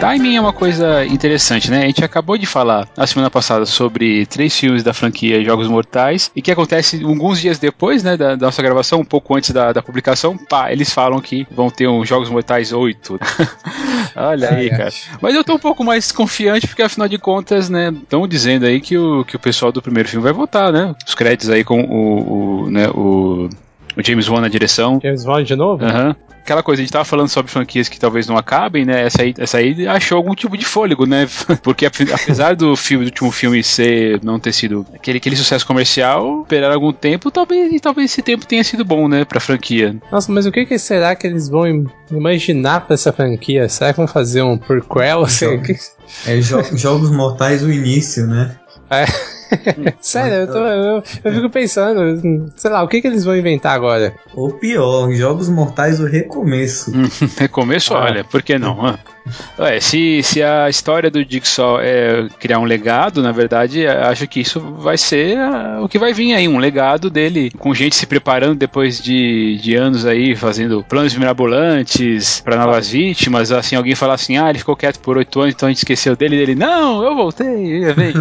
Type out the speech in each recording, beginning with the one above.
Timing é uma coisa interessante, né? A gente acabou de falar na semana passada sobre três filmes da franquia Jogos Mortais e que acontece alguns dias depois, né, da, da nossa gravação, um pouco antes da, da, publicação, pá, eles falam que vão ter um Jogos Mortais 8. Olha aí, cara. Mas eu tô um pouco mais confiante porque afinal de contas, né, estão dizendo aí que o, que o pessoal do primeiro filme vai voltar, né? Os créditos aí com o, o né, o o James Wan na direção. James Wan de novo? Aham. Uhum. Aquela coisa, a gente tava falando sobre franquias que talvez não acabem, né? Essa aí, essa aí achou algum tipo de fôlego, né? Porque apesar do filme, do último filme ser, não ter sido aquele, aquele sucesso comercial, esperar algum tempo, talvez, talvez esse tempo tenha sido bom, né? Pra franquia. Nossa, mas o que, que será que eles vão imaginar pra essa franquia? Será que vão fazer um prequel? Assim? É, jo Jogos Mortais o início, né? É. Sério, eu, tô, eu, eu, fico pensando, sei lá, o que, que eles vão inventar agora? Ou pior, Jogos Mortais o recomeço. recomeço, ah. olha, por que não? Ué, se, se a história do Jigsaw é criar um legado, na verdade, acho que isso vai ser uh, o que vai vir aí, um legado dele, com gente se preparando depois de, de anos aí, fazendo planos mirabolantes para novas vítimas, assim, alguém falar assim, ah, ele ficou quieto por oito anos, então a gente esqueceu dele, dele, não, eu voltei, vem.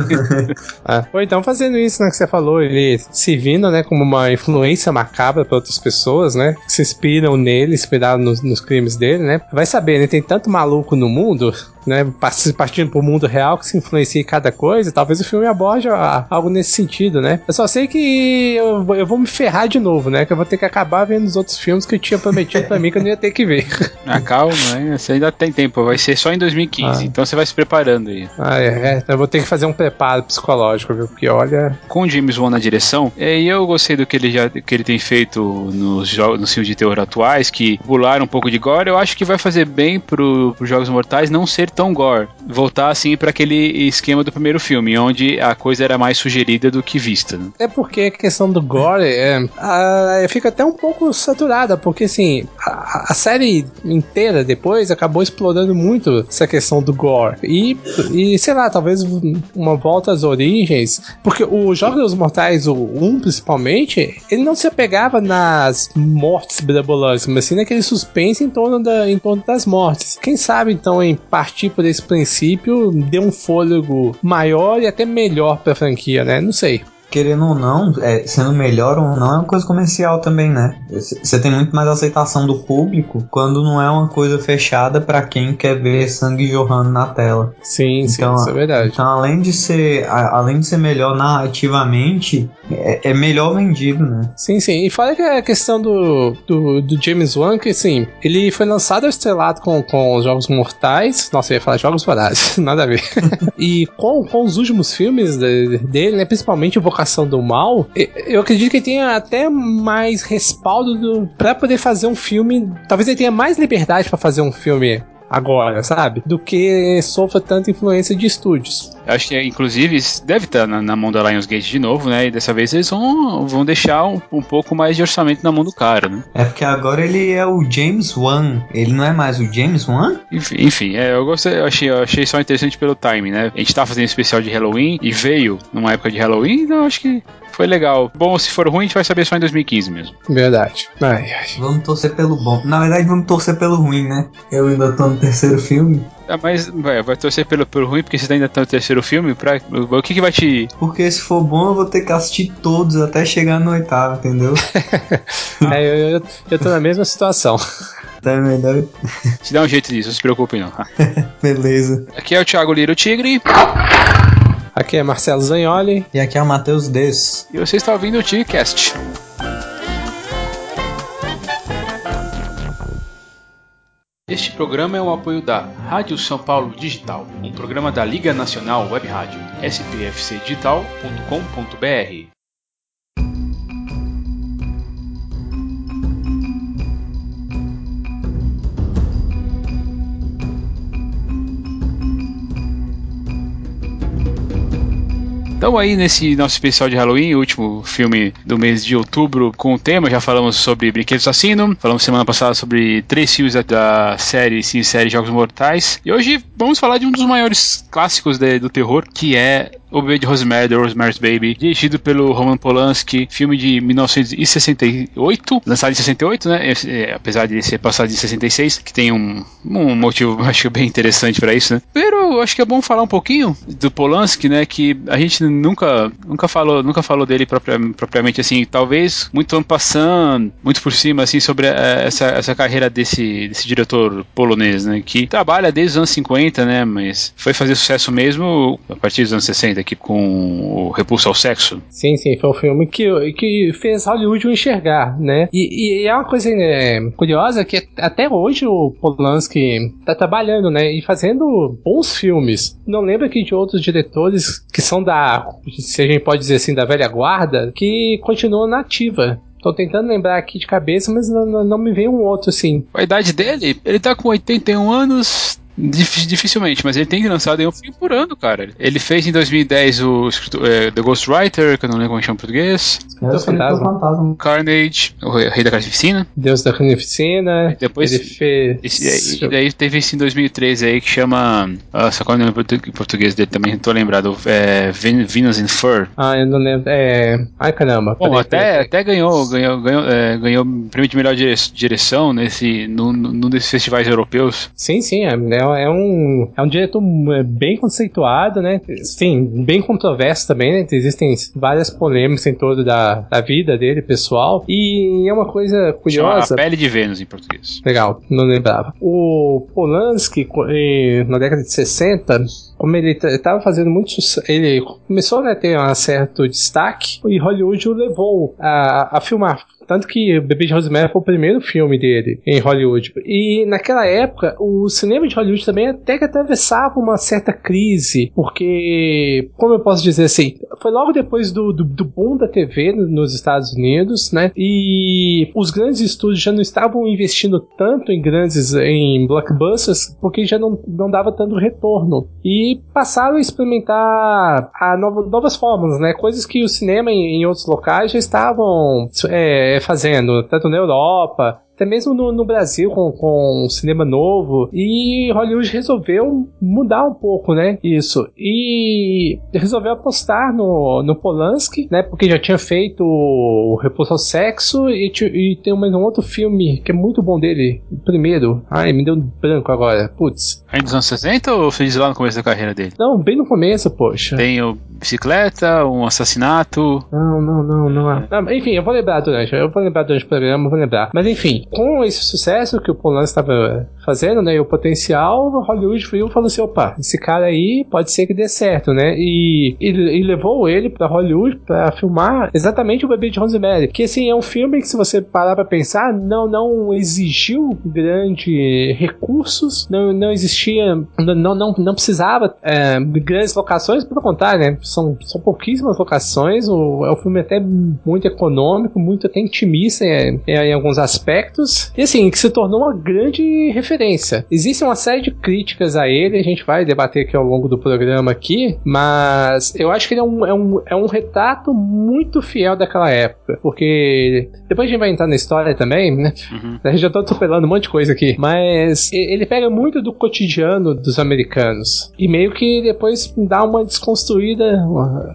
ah, ou então fazendo isso, né, que você falou, ele se vindo, né, como uma influência macabra para outras pessoas, né, que se inspiram nele, inspiraram nos, nos crimes dele, né, vai saber, né, tem tanto maluco no mundo né, partindo pro mundo real que se influencia em cada coisa, talvez o filme aborde algo nesse sentido, né? Eu só sei que eu, eu vou me ferrar de novo, né? Que eu vou ter que acabar vendo os outros filmes que eu tinha prometido pra mim que eu não ia ter que ver. Ah, calma, né? Você ainda tem tempo, vai ser só em 2015, ah. então você vai se preparando aí. Ah, é, é, eu vou ter que fazer um preparo psicológico, viu? Porque olha. Com o James Wan na direção, é, e eu gostei do que ele já que ele tem feito nos, jogos, nos filmes de terror atuais, que pularam um pouco de gore, eu acho que vai fazer bem pro, pros Jogos Mortais não ser tão gore. Voltar assim para aquele esquema do primeiro filme, onde a coisa era mais sugerida do que vista. Né? É porque a questão do gore é, fica até um pouco saturada, porque assim, a, a, série inteira depois acabou explorando muito essa questão do gore. E, e sei lá, talvez uma volta às origens, porque o Jogos dos Mortais, o 1 principalmente, ele não se apegava nas mortes mirabolantes, mas sim naquele suspense em torno, da, em torno das mortes. Quem sabe então em partir por esse princípio dê um fôlego maior e até melhor pra franquia, né? Não sei querendo ou não, é, sendo melhor ou não, é uma coisa comercial também, né? Você tem muito mais aceitação do público quando não é uma coisa fechada para quem quer ver sangue jorrando na tela. Sim, então, sim, isso é verdade. Então, além de ser, a, além de ser melhor narrativamente, é, é, melhor vendido, né? Sim, sim. E fora que a questão do, do, do James Wan, que assim, ele foi lançado estrelado com, com os Jogos Mortais. Nossa, eu ia falar Jogos Vorazes, nada a ver. e com, com os últimos filmes dele, né, principalmente o Invocação do Mal, eu acredito que ele tenha até mais respaldo para poder fazer um filme. Talvez ele tenha mais liberdade para fazer um filme agora, sabe? Do que sofra tanta influência de estúdios. Acho que, inclusive, deve estar na, na, mão da Lionsgate de novo, né? E dessa vez eles vão, vão deixar um, um, pouco mais de orçamento na mão do cara, né? É porque agora ele é o James Wan. Ele não é mais o James Wan? Enfim, enfim é, eu gostei, eu achei, eu achei só interessante pelo time, né? A gente tá fazendo especial de Halloween e veio numa época de Halloween, então acho que foi legal. Bom, se for ruim, a gente vai saber só em 2015 mesmo. Verdade. Ai, ai. Vamos torcer pelo bom. Na verdade, vamos torcer pelo ruim, né? Eu ainda tô no terceiro filme. Ah, mas vai, vai torcer pelo, pelo ruim, porque você ainda tá no terceiro filme. Pra, o que, que vai te. Porque se for bom, eu vou ter que assistir todos até chegar no oitavo, entendeu? é, eu, eu, eu tô na mesma situação. Tá melhor. Te dá um jeito disso, não se preocupe não. Beleza. Aqui é o Thiago Liro Tigre. Aqui é Marcelo Zagnoli. E aqui é o Matheus Des. E você está ouvindo o TigCast. Este programa é um apoio da Rádio São Paulo Digital, um programa da Liga Nacional Web Rádio, spfcdigital.com.br. Então aí nesse nosso especial de Halloween, último filme do mês de outubro com o tema, já falamos sobre Brinquedo Assassino, falamos semana passada sobre três filmes da, série, sim, série Jogos Mortais, e hoje vamos falar de um dos maiores clássicos de, do terror, que é O Bebê de Rosemary, The Rosemary's Baby, dirigido pelo Roman Polanski, filme de 1968, lançado em 68, né? É, apesar de ser passado em 66, que tem um, um motivo, acho bem interessante para isso, né? Pero acho que é bom falar um pouquinho do Polanski, né? Que a gente nunca, nunca falou, nunca falou dele propriamente assim, talvez muito ano passando, muito por cima, assim, sobre a, essa, essa carreira desse, desse diretor polonês, né? Que trabalha desde os anos 50, né? Mas foi fazer sucesso mesmo a partir dos anos 60 aqui com o Repulso ao Sexo. Sim, sim, foi um filme que, que fez Hollywood o enxergar, né? E, e é uma coisa é, curiosa que até hoje o Polanski tá trabalhando, né? E fazendo bons filmes. Não lembro aqui de outros diretores que são da, se a gente pode dizer assim, da velha guarda, que continuam na ativa. Tô tentando lembrar aqui de cabeça, mas não, não, me vem um outro assim. A idade dele, ele tá com 81 anos, Dificilmente, mas ele tem lançado um filme por ano, cara. Ele fez em 2010 o é, The Ghostwriter, que eu não lembro como chama em português. É, o fantasma. fantasma. Carnage, o Rei da Carnificina. Deus da Carnificina. E depois ele fez. Esse, e daí teve esse em 2013 aí que chama. Nossa, qual é o nome em português dele também? Não tô lembrado. É, Venus in Fur. Ah, eu não lembro. É. Ai caramba. Bom, até, até ganhou, ganhou, ganhou, é, ganhou prêmio de melhor direção nesse, num, num desses festivais europeus. Sim, sim. É, é é um, é um diretor é, bem conceituado, né? Sim, bem controverso também, né? Existem várias polêmicas em torno da, da vida dele, pessoal. E é uma coisa curiosa. Chama a Pele de Vênus em português. Legal, não lembrava. O Polanski, na década de 60, como ele estava fazendo muito sucesso, ele começou né, a ter um certo destaque e Hollywood o levou a, a filmar tanto que Bebê de Rosemary foi o primeiro filme dele em Hollywood. E naquela época, o cinema de Hollywood também até que atravessava uma certa crise, porque, como eu posso dizer assim, foi logo depois do, do, do boom da TV nos Estados Unidos, né? E os grandes estúdios já não estavam investindo tanto em grandes, em blockbusters, porque já não, não dava tanto retorno. E passaram a experimentar a novas formas, né? Coisas que o cinema em, em outros locais já estavam é, fazendo, tanto na Europa, até mesmo no, no Brasil com, com um cinema novo. E Hollywood resolveu mudar um pouco, né? Isso. E resolveu apostar no, no Polanski, né? Porque já tinha feito o Repulso ao Sexo e, e tem mais um outro filme que é muito bom dele. O primeiro. Ai, me deu um branco agora. Putz. Ainda dos anos 60 ou fez lá no começo da carreira dele? Não, bem no começo, poxa. Tem o Bicicleta, um assassinato. Não, não, não, não. É. enfim, eu vou lembrar durante. Eu vou lembrar durante o programa, vou lembrar. Mas enfim, com esse sucesso que o Polanski estava fazendo, né, e o potencial, Hollywood viu e falou assim, opa, esse cara aí pode ser que dê certo, né, e, e, e levou ele para Hollywood para filmar exatamente o Bebê de Rosemary, que assim, é um filme que se você parar para pensar, não, não exigiu grandes recursos, não, não existia, não, não, não precisava é, de grandes locações, pelo contrário, né, são, são pouquíssimas locações, o, é um filme até muito econômico, muito até intimista em, em alguns aspectos, e assim, que se tornou uma grande referência. Existe uma série de críticas a ele, a gente vai debater aqui ao longo do programa aqui, mas eu acho que ele é um, é um, é um retrato muito fiel daquela época, porque depois a gente vai entrar na história também, né? Uhum. Eu já tô atropelando um monte de coisa aqui, mas ele pega muito do cotidiano dos americanos e meio que depois dá uma desconstruída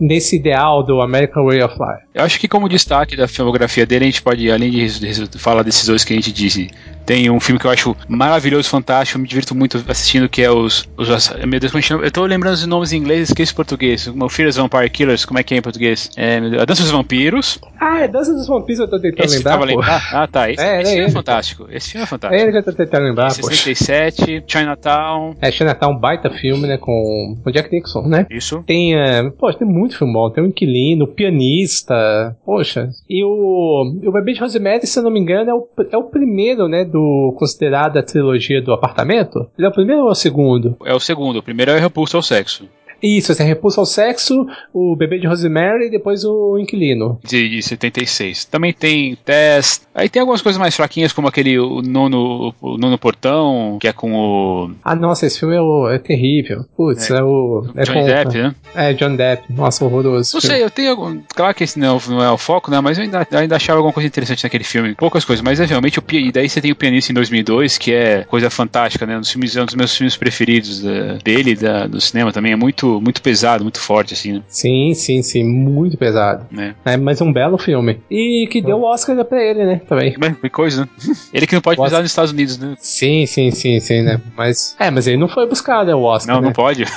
nesse ideal do American Way of Life. Eu acho que como destaque da filmografia dele, a gente pode, além de falar desses dois gente disse, tem um filme que eu acho maravilhoso, fantástico, me divirto muito assistindo, que é os. os meu Deus, como é chama? Eu tô lembrando os nomes em inglês, esqueço português. O Fears Vampire Killers, como é que é em português? É, a Dança dos Vampiros. Ah, é Dança dos Vampiros, eu tô tentando esse lembrar. lembrar. Ah, tá. Esse, é, esse é, filme é, é fantástico. Esse filme é fantástico. É ele eu tô tentando lembrar, 67, Chinatown. É, Chinatown, baita filme, né? Com o Jack Nixon, né? Isso. Tem. Uh, poxa, tem muito filme bom. Tem o Inquilino, o Pianista. Poxa. E o. O Bebê de Rosemary, se eu não me engano, é o, é o primeiro, né? Do considerado a trilogia do apartamento. Ele é o primeiro ou é o segundo? É o segundo. O primeiro é o Repulso ao Sexo. Isso, assim, Repulsa ao Sexo, o Bebê de Rosemary e depois o Inquilino. De, de 76. Também tem Test. Aí tem algumas coisas mais fraquinhas, como aquele o nono, o nono Portão, que é com o. Ah, nossa, esse filme é, o, é terrível. Putz, é, é o. É Johnny com- Depp, né? É, John Depp. Nossa, horroroso. Não sei, eu tenho algum. Claro que esse não, não é o foco, né? Mas eu ainda, ainda achava alguma coisa interessante naquele filme. Poucas coisas, mas é realmente o E daí você tem o pianista em 2002, que é coisa fantástica, né? Um dos filmes, é um dos meus filmes preferidos eh, dele, da, do cinema também. É muito, muito pesado, muito forte, assim, né? Sim, sim, sim. Muito pesado. né? É, mas um belo filme. E que deu o Oscar pra ele, né? Também. Mas, que coisa, né? Ele que não pode pisar nos Estados Unidos, né? Sim, sim, sim, sim, né? Mas. É, mas ele não foi buscar, né? O Oscar. Não, né? não pode.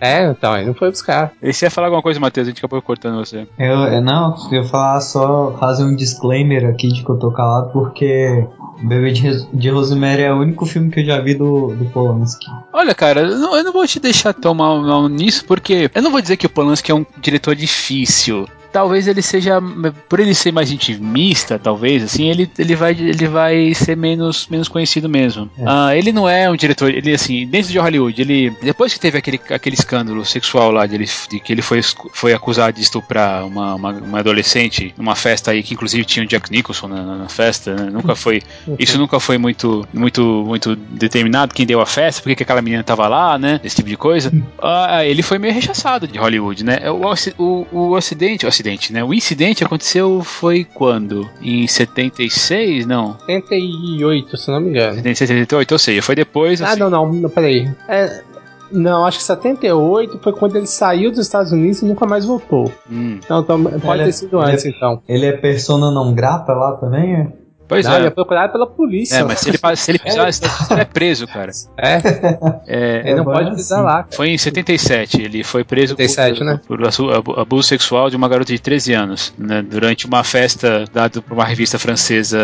É, então, ele não foi buscar. E você ia falar alguma coisa, Matheus? A gente acabou cortando você. Eu, eu não, eu ia falar só, fazer um disclaimer aqui de que eu tô calado, porque Bebê de, de Rosemary é o único filme que eu já vi do, do Polanski. Olha, cara, eu não, eu não vou te deixar tão mal, mal nisso, porque eu não vou dizer que o Polanski é um diretor difícil. Talvez ele seja, por ele ser mais intimista, talvez, assim, ele, ele, vai, ele vai ser menos, menos conhecido mesmo. Ah, ele não é um diretor, ele, assim, dentro de Hollywood, ele, depois que teve aquele, aquele escândalo sexual lá, de, ele, de que ele foi, foi acusado de estuprar uma, uma, uma adolescente numa festa aí, que inclusive tinha o Jack Nicholson na, na festa, né? Nunca foi, isso nunca foi muito, muito, muito determinado quem deu a festa, porque que aquela menina tava lá, né? Esse tipo de coisa. Ah, ele foi meio rechaçado de Hollywood, né? O, o, o acidente, o acidente, né? O incidente aconteceu foi quando? Em 76? Não. 78, se não me engano. 78, ou seja, foi depois. Ah, assim. não, não, não, peraí. É, não, acho que 78 foi quando ele saiu dos Estados Unidos e nunca mais voltou. Hum, Então, então, pode Ele é- ter sido ele é- antes, então. Ele é persona não grata lá também? É? pois não, ele é. é procurado pela polícia. É, mas se ele, se ele pisar, ele é preso, cara. É, É, ele não pode pisar sim. lá. Foi em 77, ele foi preso 77, por, né? por abuso sexual de uma garota de 13 anos, né, durante uma festa dada por uma revista francesa,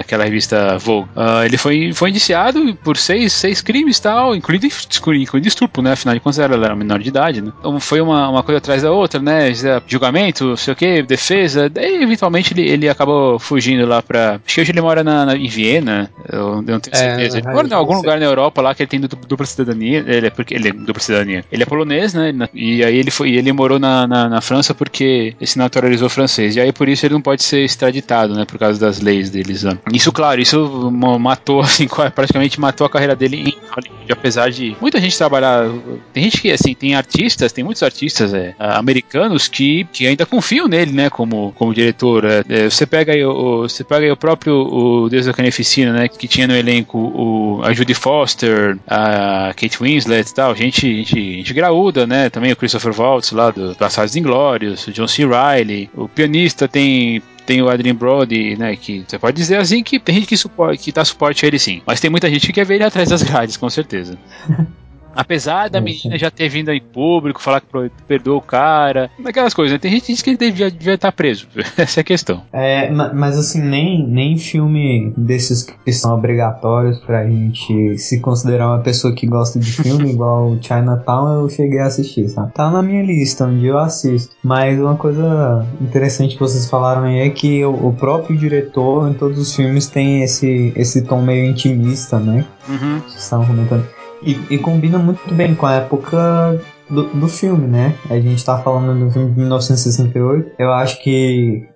aquela revista Vogue. Ah, ele foi, foi indiciado por seis, seis crimes tal, incluindo, incluindo estupro, né? Afinal de contas, ela era menor de idade, né? Então foi uma, uma coisa atrás da outra, né? Julgamento, não sei o que, defesa. Daí, eventualmente, ele, ele acabou fugindo lá pra. Acho que hoje ele mora na, na- em Viena, eu, eu não tenho É, certeza. Ele aí mora em algum lugar na Europa lá que ele tem du- dupla cidadania. Ele é porque ele é dupla cidadania. Ele é polonês, né? ele E aí ele foi, ele morou na, na, na França porque ele se naturalizou francês. E aí por isso ele não pode ser extraditado, né? Por causa das leis deles. Né? Isso, claro, isso ma- matou, assim, praticamente matou a carreira dele em Hollywood, apesar de muita gente trabalhar. Tem gente que, assim, tem artistas, tem muitos artistas é, americanos que, que ainda confiam nele, né? Como, como diretor. É, é, você pega aí o- você pega aí o próprio o Deus da Carnificina, né? Que tinha no elenco o, a Judy Foster, a Kate Winslet e tal, gente, gente, gente graúda, né? Também o Christopher Waltz lá do Bastardos Inglórios, o John C. Reilly, o pianista tem tem o Adrian Brody, né, que você pode dizer assim que tem gente que, suporta, que dá suporte a ele sim, mas tem muita gente que quer ver ele atrás das grades, com certeza. Apesar da É, menina já ter vindo em público, falar que perdoou o cara, daquelas coisas, né? Tem gente que diz que ele devia, devia estar preso. Essa é a questão. É, ma- mas assim, nem, nem filme desses que são obrigatórios pra gente se considerar uma pessoa que gosta de filme, igual o Chinatown, eu cheguei a assistir, sabe? Tá na minha lista, um dia eu assisto. Mas uma coisa interessante que vocês falaram aí é que o, o próprio diretor em todos os filmes tem esse, esse tom meio intimista, né? Uhum. Vocês estavam comentando. E, e combina muito bem com a época do, do filme, né? A gente tá falando do filme de 1968. Eu acho que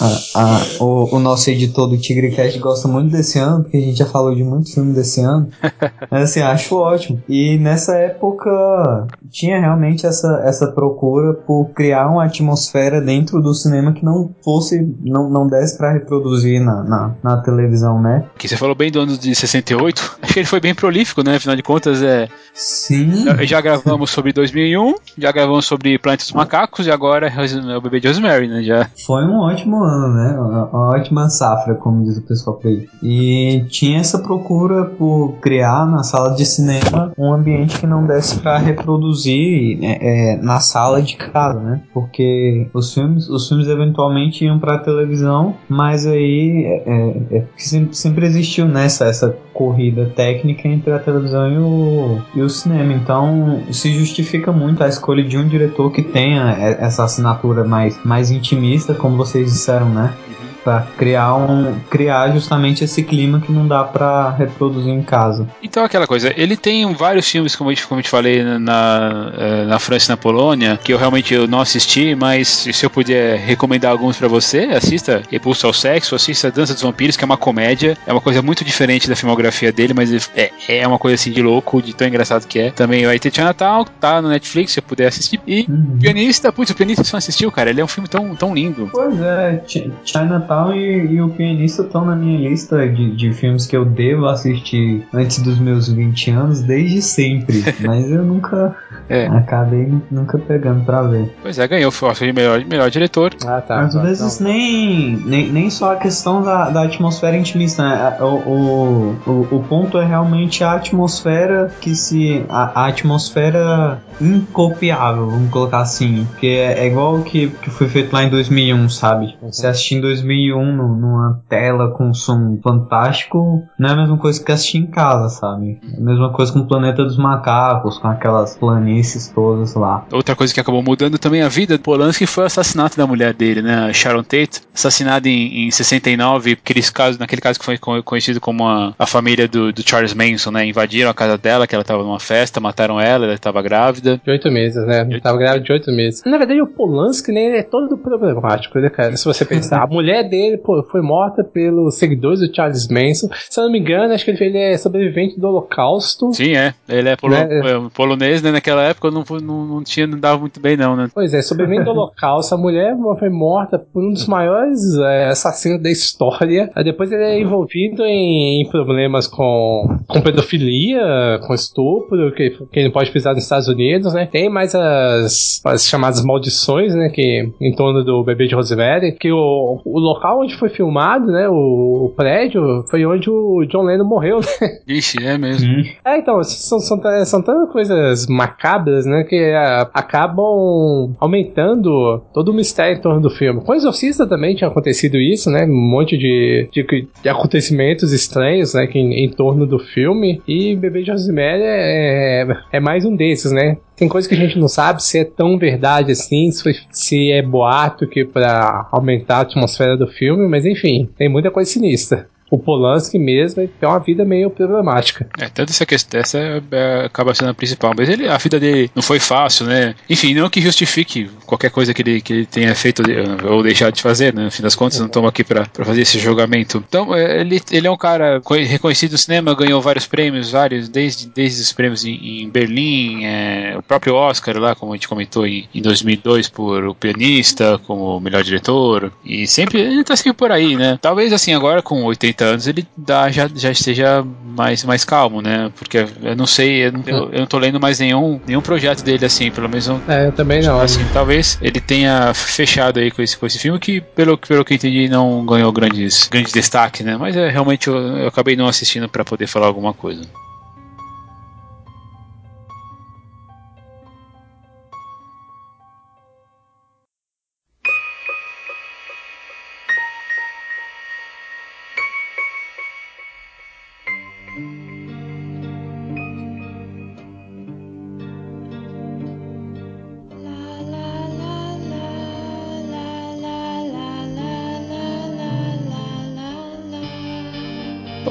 a- a- o, o nosso editor do TigreCast gosta muito desse ano, porque a gente já falou de muito filme desse ano. Mas assim, acho ótimo. E nessa época tinha realmente essa, essa procura por criar uma atmosfera dentro do cinema que não fosse, não, não desse pra reproduzir na, na, na televisão, né? Que você falou bem do ano de 68. Acho que ele foi bem prolífico, né? Afinal de contas, é, Sim. já, já gravamos sobre 2001, já gravamos sobre Planeta dos Macacos e agora é o bebê de Rosemary, né? Já. Foi um ótimo ano, né? Uma, ótima safra, como diz o pessoal por aí. E tinha essa procura por criar na sala de cinema um ambiente que não desse pra reproduzir né, é, na sala de casa, né? Porque os filmes, os filmes eventualmente iam pra televisão, mas aí é, é, é sempre, sempre existiu nessa essa corrida técnica entre a televisão e o, e o cinema. Então se justifica muito a escolha de um diretor que tenha é, essa assinatura mais, mais intimista, como vocês disseram, né? Pra criar um. criar justamente esse clima que não dá pra reproduzir em casa. Então aquela coisa, ele tem vários filmes, como eu, te- como eu te falei, na, eh, na França e na Polônia, que eu realmente eu não assisti, mas se eu puder recomendar alguns pra você, assista Repulso ao Sexo, assista Dança dos Vampiros, que é uma comédia, é uma coisa muito diferente da filmografia dele, mas é, é uma coisa assim de louco, de tão engraçado que é. Também vai ter Chinatown, tá no Netflix, se eu puder assistir. E Uhum. Pianista, putz, o Pianista não assistiu, cara, ele é um filme tão, tão lindo. Pois é, Ch- Chinatown e, e o Pianista estão na minha lista de, de filmes que eu devo assistir antes dos meus 20 anos, desde sempre. Mas eu nunca. É. Acabei nunca pegando pra ver. Pois é, ganhou o Oscar de melhor, melhor diretor. Ah, tá. Às tá, vezes não. nem, nem, nem só a questão da, da atmosfera intimista, né? O, o, o, o ponto é realmente a atmosfera que se. A, a atmosfera incopiável, vamos colocar assim. Que é, é igual o que, que foi feito lá em 2001, sabe? Você assistir em 2001 no- numa tela com som fantástico, não é a mesma coisa que assistir em casa, sabe? É a mesma coisa com o Planeta dos Macacos, com aquelas planícies todas lá. Outra coisa que acabou mudando também a vida do Polanski foi o assassinato da mulher dele, né? Sharon Tate, assassinada em, em 69, aqueles casos, naquele caso que foi co- conhecido como a, a família do, do Charles Manson, né? Invadiram a casa dela, que ela estava numa festa, mataram ela, ela estava grávida. De oito meses, né? Oito Tava grávida de oito meses. Na verdade, o Polanski, né, ele é todo problemático, né, cara? Se você pensar. a mulher dele, pô, foi morta pelos seguidores do Charles Manson. Se eu não me engano, acho que ele, ele é sobrevivente do Holocausto. Sim, é. Ele é polo- Né? é, polonês, né? Naquela época não, não, não tinha, não dava muito bem, não, né? Pois é, sobrevivente do Holocausto. A mulher foi morta por um dos maiores é, assassinos da história. Aí depois ele é envolvido em, em problemas com, com pedofilia, com estupro, que, que ele pode pisar nos Estados Unidos, né? Tem mais as, as chamadas maldições, né? Que em torno do bebê de Rosemary, que o, o local onde foi filmado, né? O, o prédio foi onde o John Lennon morreu, né? Ixi, é mesmo. É, então, são, são, são tantas coisas macabras, né, que ah, acabam aumentando todo o mistério em torno do filme. Com o Exorcista também tinha acontecido isso, né, um monte de, de, de acontecimentos estranhos, né, que em, em torno do filme, e Bebê de Rosemary é, é, é mais um desses, né. Tem coisa que a gente não sabe se é tão verdade assim, se, foi- se é boato que pra aumentar a atmosfera do filme, mas enfim, tem muita coisa sinistra. O Polanski mesmo ele tem uma vida meio problemática. É, tanto essa questão, essa é- é- acaba sendo a principal, mas ele, a vida dele não foi fácil, né? Enfim, não que justifique qualquer coisa que ele, que ele tenha feito eh, ou deixado de fazer, né? No fim das contas, não estamos aqui pra fazer esse julgamento. Então, é, ele, ele é um cara co- reconhecido no cinema, ganhou vários prêmios, vários, desde, desde os prêmios em, em Berlim, é, o próprio Oscar lá, como a gente comentou em, em 2002, por O Pianista, como melhor diretor, e sempre, ele tá sempre por aí, né? Talvez, assim, agora com 80 anos, ele dá, já, já esteja mais, mais calmo, né? Porque eu não sei, eu não, eu, eu não tô lendo mais nenhum, nenhum projeto dele, assim, pelo menos não, É, eu também não. assim, talvez ele tenha fechado aí com esse, com esse filme que, pelo, pelo que eu entendi, não ganhou grandes, grandes destaque, né? Mas é, realmente eu, eu acabei não assistindo pra poder falar alguma coisa.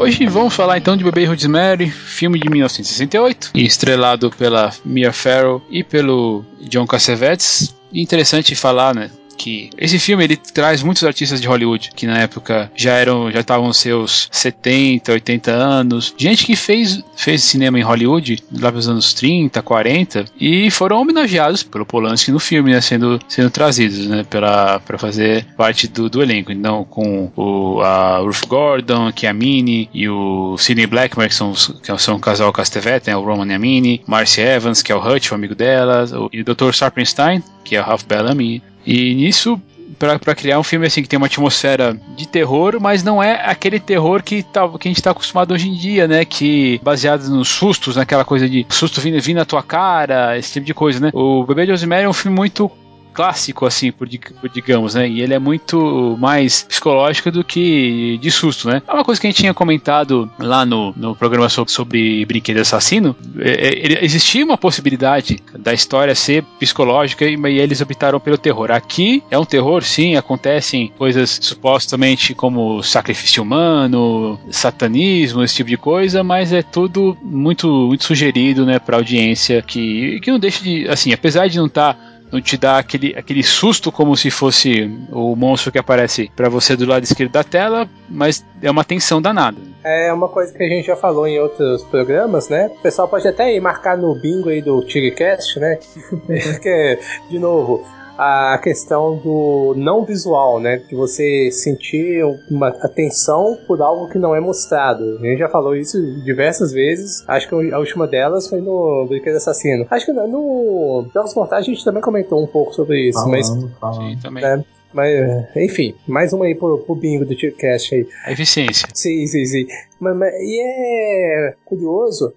Hoje vamos falar então de Bebê Rosemary, filme de 1968, estrelado pela Mia Farrow e pelo John Cassavetes. Interessante falar, né? Que esse filme ele traz muitos artistas de Hollywood que na época já eram já estavam seus 70, 80 anos, gente que fez fez cinema em Hollywood lá nos anos 30, 40 e foram homenageados pelo Polanski no filme, né, sendo sendo trazidos, né, para fazer parte do, do elenco. Então com o a Ruth Gordon, que é a Minnie e o Sidney Blackmer que são que são o casal Castevet, né, o Roman e a Minnie, Marcy Evans, que é o Hutch, o amigo delas, o, e o Dr. Sarpenstein, que é o Ralph Bellamy. E nisso pra criar um filme assim que tem uma atmosfera de terror, mas não é aquele terror que, tá, que a gente tá acostumado hoje em dia, né? Que baseado nos sustos, naquela coisa de susto vindo, vindo na tua cara, esse tipo de coisa, né? O Bebê de Rosemary é um filme muito clássico, assim, por, por, digamos, né? E ele é muito mais psicológico do que de susto, né? É uma coisa que a gente tinha comentado lá no, no programa sobre, sobre Brinquedo Assassino. É, é, existia uma possibilidade da história ser psicológica e, e eles optaram pelo terror. Aqui é um terror, sim, acontecem coisas supostamente como sacrifício humano, satanismo, esse tipo de coisa, mas é tudo muito, muito sugerido, né, pra audiência que, que não deixa de, assim, apesar de não estar tá não te dá aquele, aquele susto como se fosse o monstro que aparece para você do lado esquerdo da tela, mas é uma tensão danada. É uma coisa que a gente já falou em outros programas, né? O pessoal pode até ir marcar no bingo aí do Tigrecast, né? que, de novo, a questão do não visual, né? De você sentir uma atenção por algo que não é mostrado. A gente já falou isso diversas vezes. Acho que a última delas foi no Brinquedo Assassino. Acho que no Jogos Mortais a gente também comentou um pouco sobre isso. Falando, mas falando. Sim, também. Né? Mas, enfim, mais uma aí pro, pro bingo do Tiercast aí. A eficiência. Sim, sim, sim. Mas, mas, e é curioso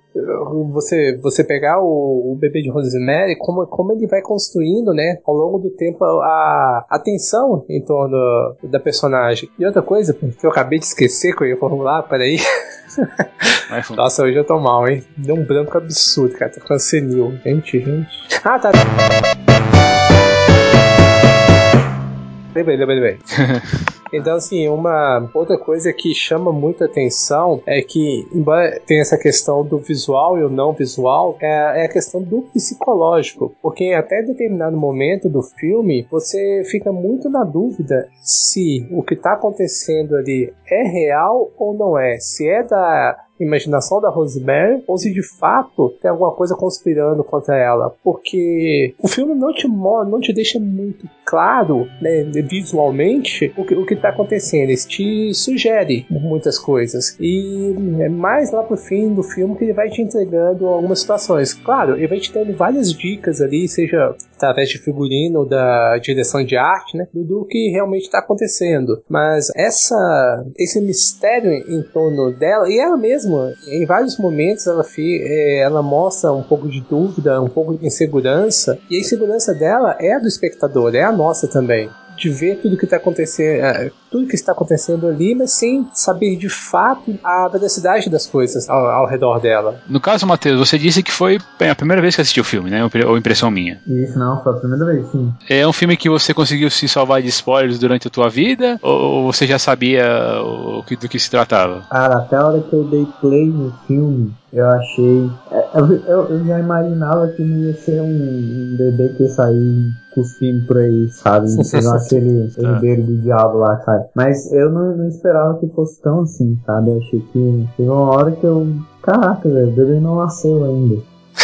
você, você pegar o, o bebê de Rosemary, como, como ele vai construindo, né, ao longo do tempo, a, a tensão em torno da personagem. E outra coisa que eu acabei de esquecer que eu ia formular, peraí. Nossa, hoje eu tô mal, hein? Deu um branco absurdo, cara. Tô ficando senil. Gente, gente. Ah, tá. Lembrei, lembrei, lembrei. Então, assim, uma outra coisa que chama muita atenção é que, embora tenha essa questão do visual e o não visual, é, é, a questão do psicológico. Porque até determinado momento do filme, você fica muito na dúvida se o que está acontecendo ali é real ou não é. Se é da imaginação da Rosemary ou se de fato tem alguma coisa conspirando contra ela. Porque o filme não te não te deixa muito claro, né, visualmente, o que, o que tá acontecendo. Ele te sugere muitas coisas. E é mais lá pro fim do filme que ele vai te entregando algumas situações. Claro, ele vai te dando várias dicas ali, seja através de figurino da direção de arte, né, do, do que realmente está acontecendo. Mas essa esse mistério em torno dela, e ela mesma, em vários momentos, ela, é, ela mostra um pouco de dúvida, um pouco de insegurança, e a insegurança dela é a do espectador, é a nossa também de ver tudo que está acontecendo, é, tudo que está acontecendo ali, mas sem saber de fato a veracidade das coisas ao, ao redor dela. No caso, Matheus, você disse que foi a primeira vez que assistiu o filme, né? Ou impressão minha? Isso, não, foi a primeira vez, sim. É um filme que você conseguiu se salvar de spoilers durante a tua vida? Ou você já sabia o que, do que se tratava? Cara, até a hora que eu dei play no filme, eu achei. É, eu, eu, eu, já imaginava que não ia ser um, um bebê que ia sair cuspindo por aí, sabe? Não aquele é. herdeiro do diabo lá, sabe? Mas eu não, não esperava que fosse tão assim, sabe? Eu achei que teve uma hora que eu. Caraca, velho, o bebê não nasceu ainda.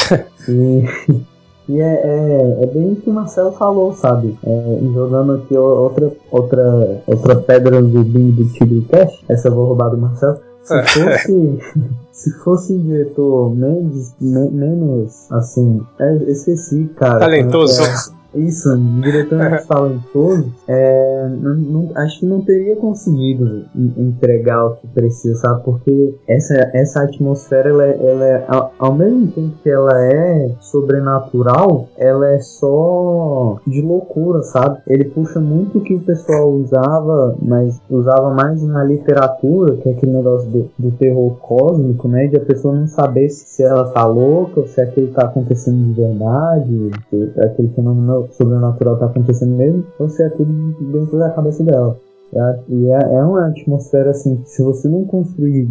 e. E é, é, é, bem isso que o Marcelo falou, sabe? É, jogando aqui outra, outra, outra pedra no bingo do Tigre Cash, essa eu vou roubar do Marcelo. Se fosse, se fosse um diretor menos, me, menos assim, é, esqueci, cara. Talentoso. É, isso, um diretor mais talentoso, é, não, não, acho que não teria conseguido entregar o que precisa, sabe? Porque essa, essa atmosfera, ela, é, ela é, ao, ao, mesmo tempo que ela é sobrenatural, ela é só de loucura, sabe? Ele puxa muito o que o pessoal usava, mas usava mais na literatura, que é aquele negócio do, do terror cósmico, né? De a pessoa não saber se ela tá louca ou se aquilo tá acontecendo de verdade, aquele fenômeno sobrenatural tá acontecendo mesmo, ou se é tudo dentro da cabeça dela. Tá? E é, é, uma atmosfera assim, que se você não construir,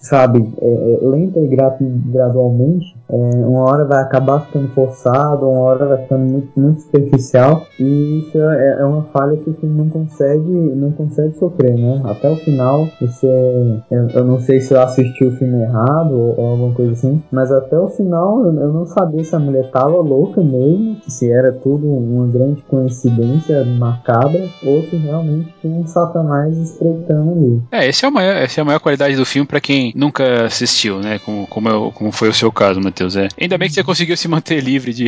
sabe, é, é, lenta e gradualmente, é, uma hora vai acabar ficando forçado, uma hora vai ficando muito, muito superficial, e isso é, é uma falha que você não consegue, não consegue sofrer, né? Até o final, você, eu não sei se eu assisti o filme errado ou, ou alguma coisa assim, mas até o final eu, eu não sabia se a mulher tava louca mesmo, se era tudo uma grande coincidência macabra, ou se realmente tinha um Satanás espreitando ali. É, esse é o maior, essa é a maior qualidade do filme para quem nunca assistiu, né? Como, como, eu, como foi o seu caso, Matheus. É. Ainda bem que você conseguiu se manter livre de,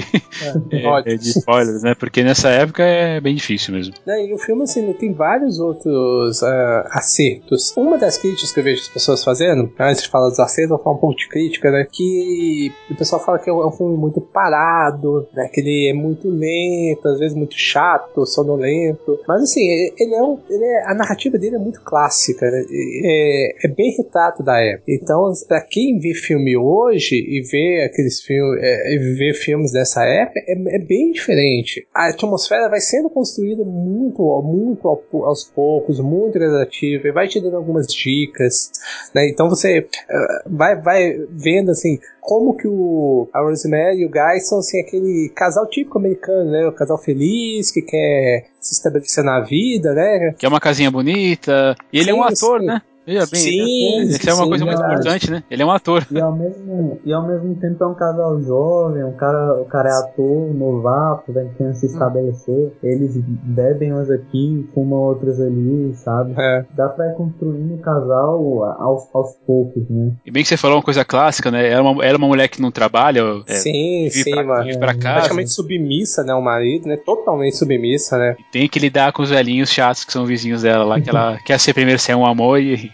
é, de spoilers, né? Porque nessa época é bem difícil mesmo. E o filme, assim, tem vários outros uh, acertos. Uma das críticas que eu vejo as pessoas fazendo, antes de falar dos acertos, eu vou falar um pouco de crítica, né? Que o pessoal fala que é um filme muito parado, né? Que ele é muito lento, às vezes muito chato, sonolento. Mas, assim, ele é, um, ele é a narrativa dele é muito clássica, né? É, é bem retrato da época. Então, pra quem vê filme hoje e vê aqueles filmes, é, vê filmes dessa época, é, é bem diferente. A atmosfera vai sendo construída muito, muito aos poucos, muito gradativa, e vai te dando algumas dicas, né? Então você uh, vai, vai vendo assim como que o a Rosemary e o Guy são assim aquele casal típico americano, né? O casal feliz que quer se estabelecer na vida, né? Que é uma casinha bonita. E ele sim, é um ator, sim. né? Veja bem, sim, isso é uma sim, coisa muito importante, né? Ele é um ator. E ao mesmo, e ao mesmo tempo é um casal jovem, um cara, o cara é ator, novato, vai tentando se estabelecer. Eles bebem umas aqui, fumam outras ali, sabe? É. Dá pra ir construindo o casal aos, aos poucos, né? E bem que você falou uma coisa clássica, né? Era uma, era uma mulher que não trabalha. É, sim, sim, pra, mano. Pra casa. Praticamente submissa, né? O marido, né? Totalmente submissa, né? E tem que lidar com os velhinhos chatos que são vizinhos dela lá, que ela quer ser primeiro ser um amor e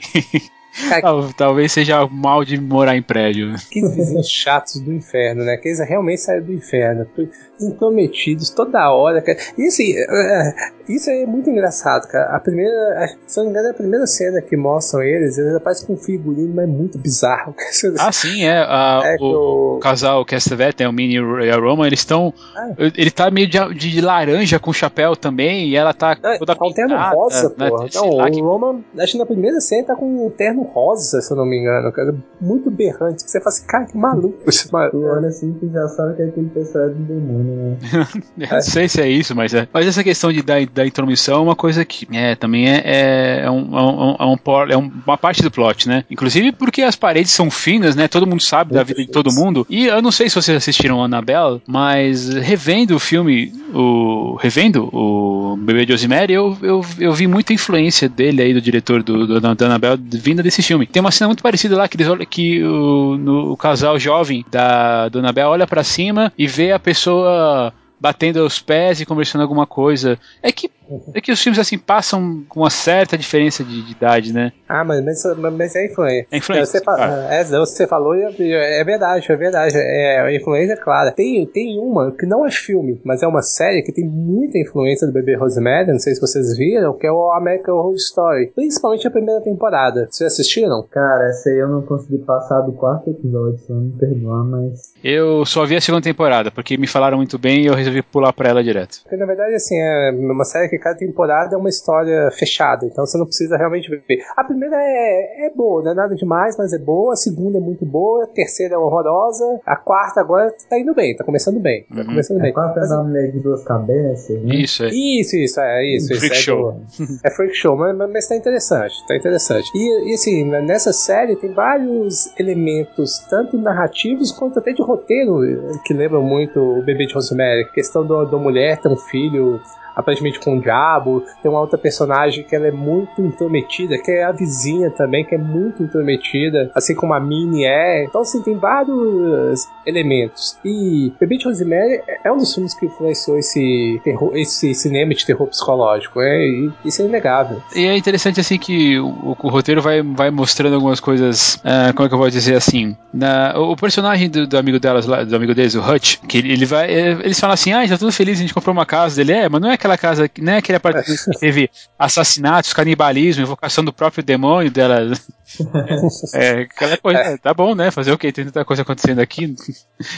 Talvez seja mal de morar em prédio. Aqueles vizinhos chatos do inferno, né? Aqueles realmente saem do inferno. Intrometidos toda hora. E assim, é, isso é muito engraçado, cara. A primeira, se não me engano, é a primeira cena que mostram eles, eles aparecem com um figurino, mas é muito bizarro. Ah, sim, é. A, é o, o, casal Castevet, tem o Mini e a Roma, eles estão. Ah. Ele tá meio de, de, laranja com chapéu também, e ela tá não, toda tá um terno rosa, né? pô. Não, o que... Roma, acho que na primeira cena tá com um terno rosa, se eu não me engano, cara. Muito berrante. Você fala assim, cara, que maluco esse maluco. Olha assim que já sabe que aquele pessoal é do demônio, né? não sei se é isso, mas é. Mas essa questão de dar, da intromissão é uma coisa que é, também é, é, é, um, é, um, é, um, é uma parte do plot, né? Inclusive porque as paredes são finas, né? Todo mundo sabe da vida de todo mundo. E eu não sei se vocês assistiram Annabelle, mas revendo o filme, o revendo o Bebê de Rosemary, eu, eu, eu vi muita influência dele aí, do diretor do, do, da Annabelle, vinda desse filme. Tem uma cena muito parecida lá que eles que o, no, o casal jovem da Annabelle olha para cima e vê a pessoa batendo os pés e conversando alguma coisa. É que é que os filmes assim passam com uma certa diferença de, de idade, né? Ah, mas, mas, mas é influência. É influência. Você, fa é, você falou e é, é, verdade, é verdade. É, a influência é clara. Tem, tem uma que não é filme, mas é uma série que tem muita influência do Bebê Rosemary, não sei se vocês viram, que é o American Horror Story. Principalmente a primeira temporada. Vocês assistiram? Cara, essa aí eu não consegui passar do quarto episódio, só me perdoar, mas. Eu só vi a segunda temporada, porque me falaram muito bem e eu resolvi pular pra ela direto. Porque na verdade, assim, é uma série que cada temporada é uma história fechada, então você não precisa realmente ver. A primeira é, é boa, não é nada demais, mas é boa. A segunda é muito boa, a terceira é horrorosa, a quarta agora tá indo bem, tá começando bem. Tá uhum. começando bem. A quarta mas, é da mulher de duas cabeças, né? Isso, é. Isso, isso, é isso. Freak isso, é show. É, é freak show, mas, mas tá interessante, tá interessante. E, e assim, nessa série tem vários elementos, tanto narrativos quanto até de roteiro, que lembram muito o Bebê de Rosemary. A questão da mulher ter um filho aparentemente com o diabo. Tem uma outra personagem que ela é muito intrometida, que é a vizinha também, que é muito intrometida, assim como a Minnie é. Então, assim, tem vários elementos. E Bebê de Rosemary é um dos filmes que influenciou esse, terror, esse cinema de terror psicológico. É, isso é inegável. E é interessante, assim, que o, o roteiro vai, vai mostrando algumas coisas, uh, como é que eu vou dizer assim, na, o personagem do, do, amigo delas, do amigo deles, o Hutch, que ele, ele vai, eles falam assim, ah, já tá tudo feliz, a gente comprou uma casa dele, é, mas não é aquela aquela casa, não é aquele apartamento que teve assassinatos, canibalismo, invocação do próprio demônio dela. É, aquela coisa, é. tá bom, né? Fazer o quê? Tem tanta coisa acontecendo aqui.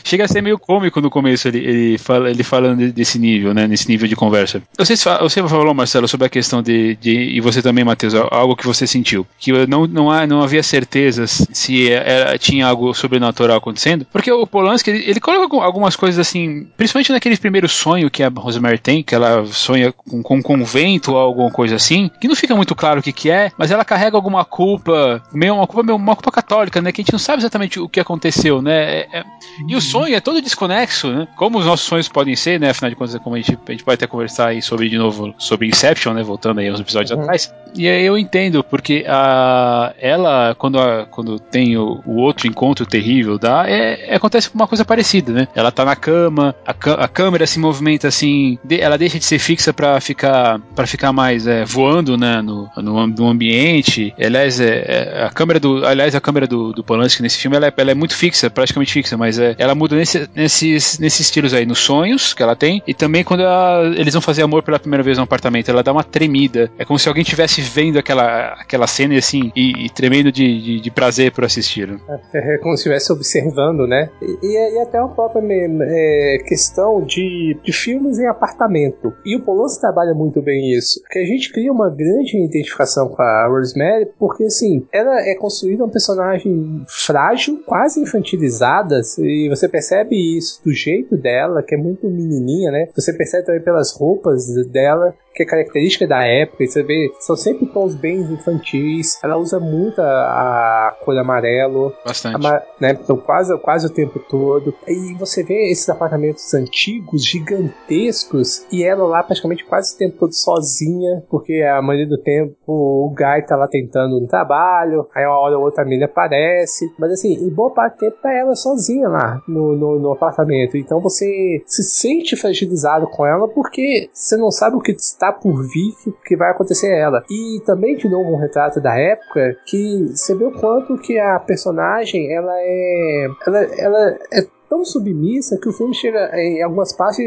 Chega a ser meio cômico no começo ele, ele, fala, ele falando desse nível, né? Nesse nível de conversa. Você, você falou, Marcelo, sobre a questão de, de e você também, Matheus, algo que você sentiu. Que não, não, há, não havia certezas se era, tinha algo sobrenatural acontecendo. Porque o Polanski, ele, ele coloca algumas coisas assim, principalmente naquele primeiro sonho que a Rosemary tem, que ela sonha com, com um convento ou alguma coisa assim, que não fica muito claro o que, que é, mas ela carrega alguma culpa, meio uma culpa, meio, uma culpa católica, né? Que a gente não sabe exatamente o que aconteceu, né? É, é, e o sonho é todo desconexo, né? Como os nossos sonhos podem ser, né? Afinal de contas, como a gente, a gente pode até conversar aí sobre, de novo, sobre Inception, né? Voltando aí aos episódios uhum. atrás. E aí eu entendo, porque a, ela, quando, a, quando tem o, o outro encontro terrível, dá, é, é, acontece uma coisa parecida, né? Ela tá na cama, a, a câmera se movimenta assim, de, ela deixa de ser fixa para ficar para ficar mais é, voando, né? No, no, no ambiente. Aliás, é, é, a câmera do, aliás, a câmera do, do Polanski nesse filme, ela é, ela é muito fixa, praticamente fixa, mas é, ela muda nesse, nesses, nesses estilos aí, nos sonhos que ela tem, e também quando ela, eles vão fazer amor pela primeira vez no apartamento, ela dá uma tremida. É como se alguém tivesse vendo aquela, aquela cena assim, e, e tremendo de, de, de, prazer por assistir. É, como se estivesse observando, né? E, e, até uma própria é, questão de, de filmes em apartamento. E o Polanski trabalha muito bem isso. Que a gente cria uma grande identificação com a Rosemary, porque assim, ela é construída um personagem frágil, quase infantilizada, e você percebe isso do jeito dela, que é muito menininha, né? Você percebe também pelas roupas dela, que é característica da época, você vê, são sempre tons bem infantis. Ela usa muito a, a cor amarelo. Bastante. né, então, quase, quase o tempo todo. E você vê esses apartamentos antigos, gigantescos, e ela lá praticamente quase o tempo todo sozinha, porque a maioria do tempo o Guy tá lá tentando no trabalho, aí uma hora ou outra a Milha aparece. Mas assim, em boa parte do tempo tá ela sozinha lá no, no, no apartamento. Então você se sente fragilizado com ela porque você não sabe o que está por vir que vai acontecer a ela. E também de novo um retrato da época que você vê o quanto que a personagem ela é ela, ela é tão submissa que o filme chega, em algumas partes,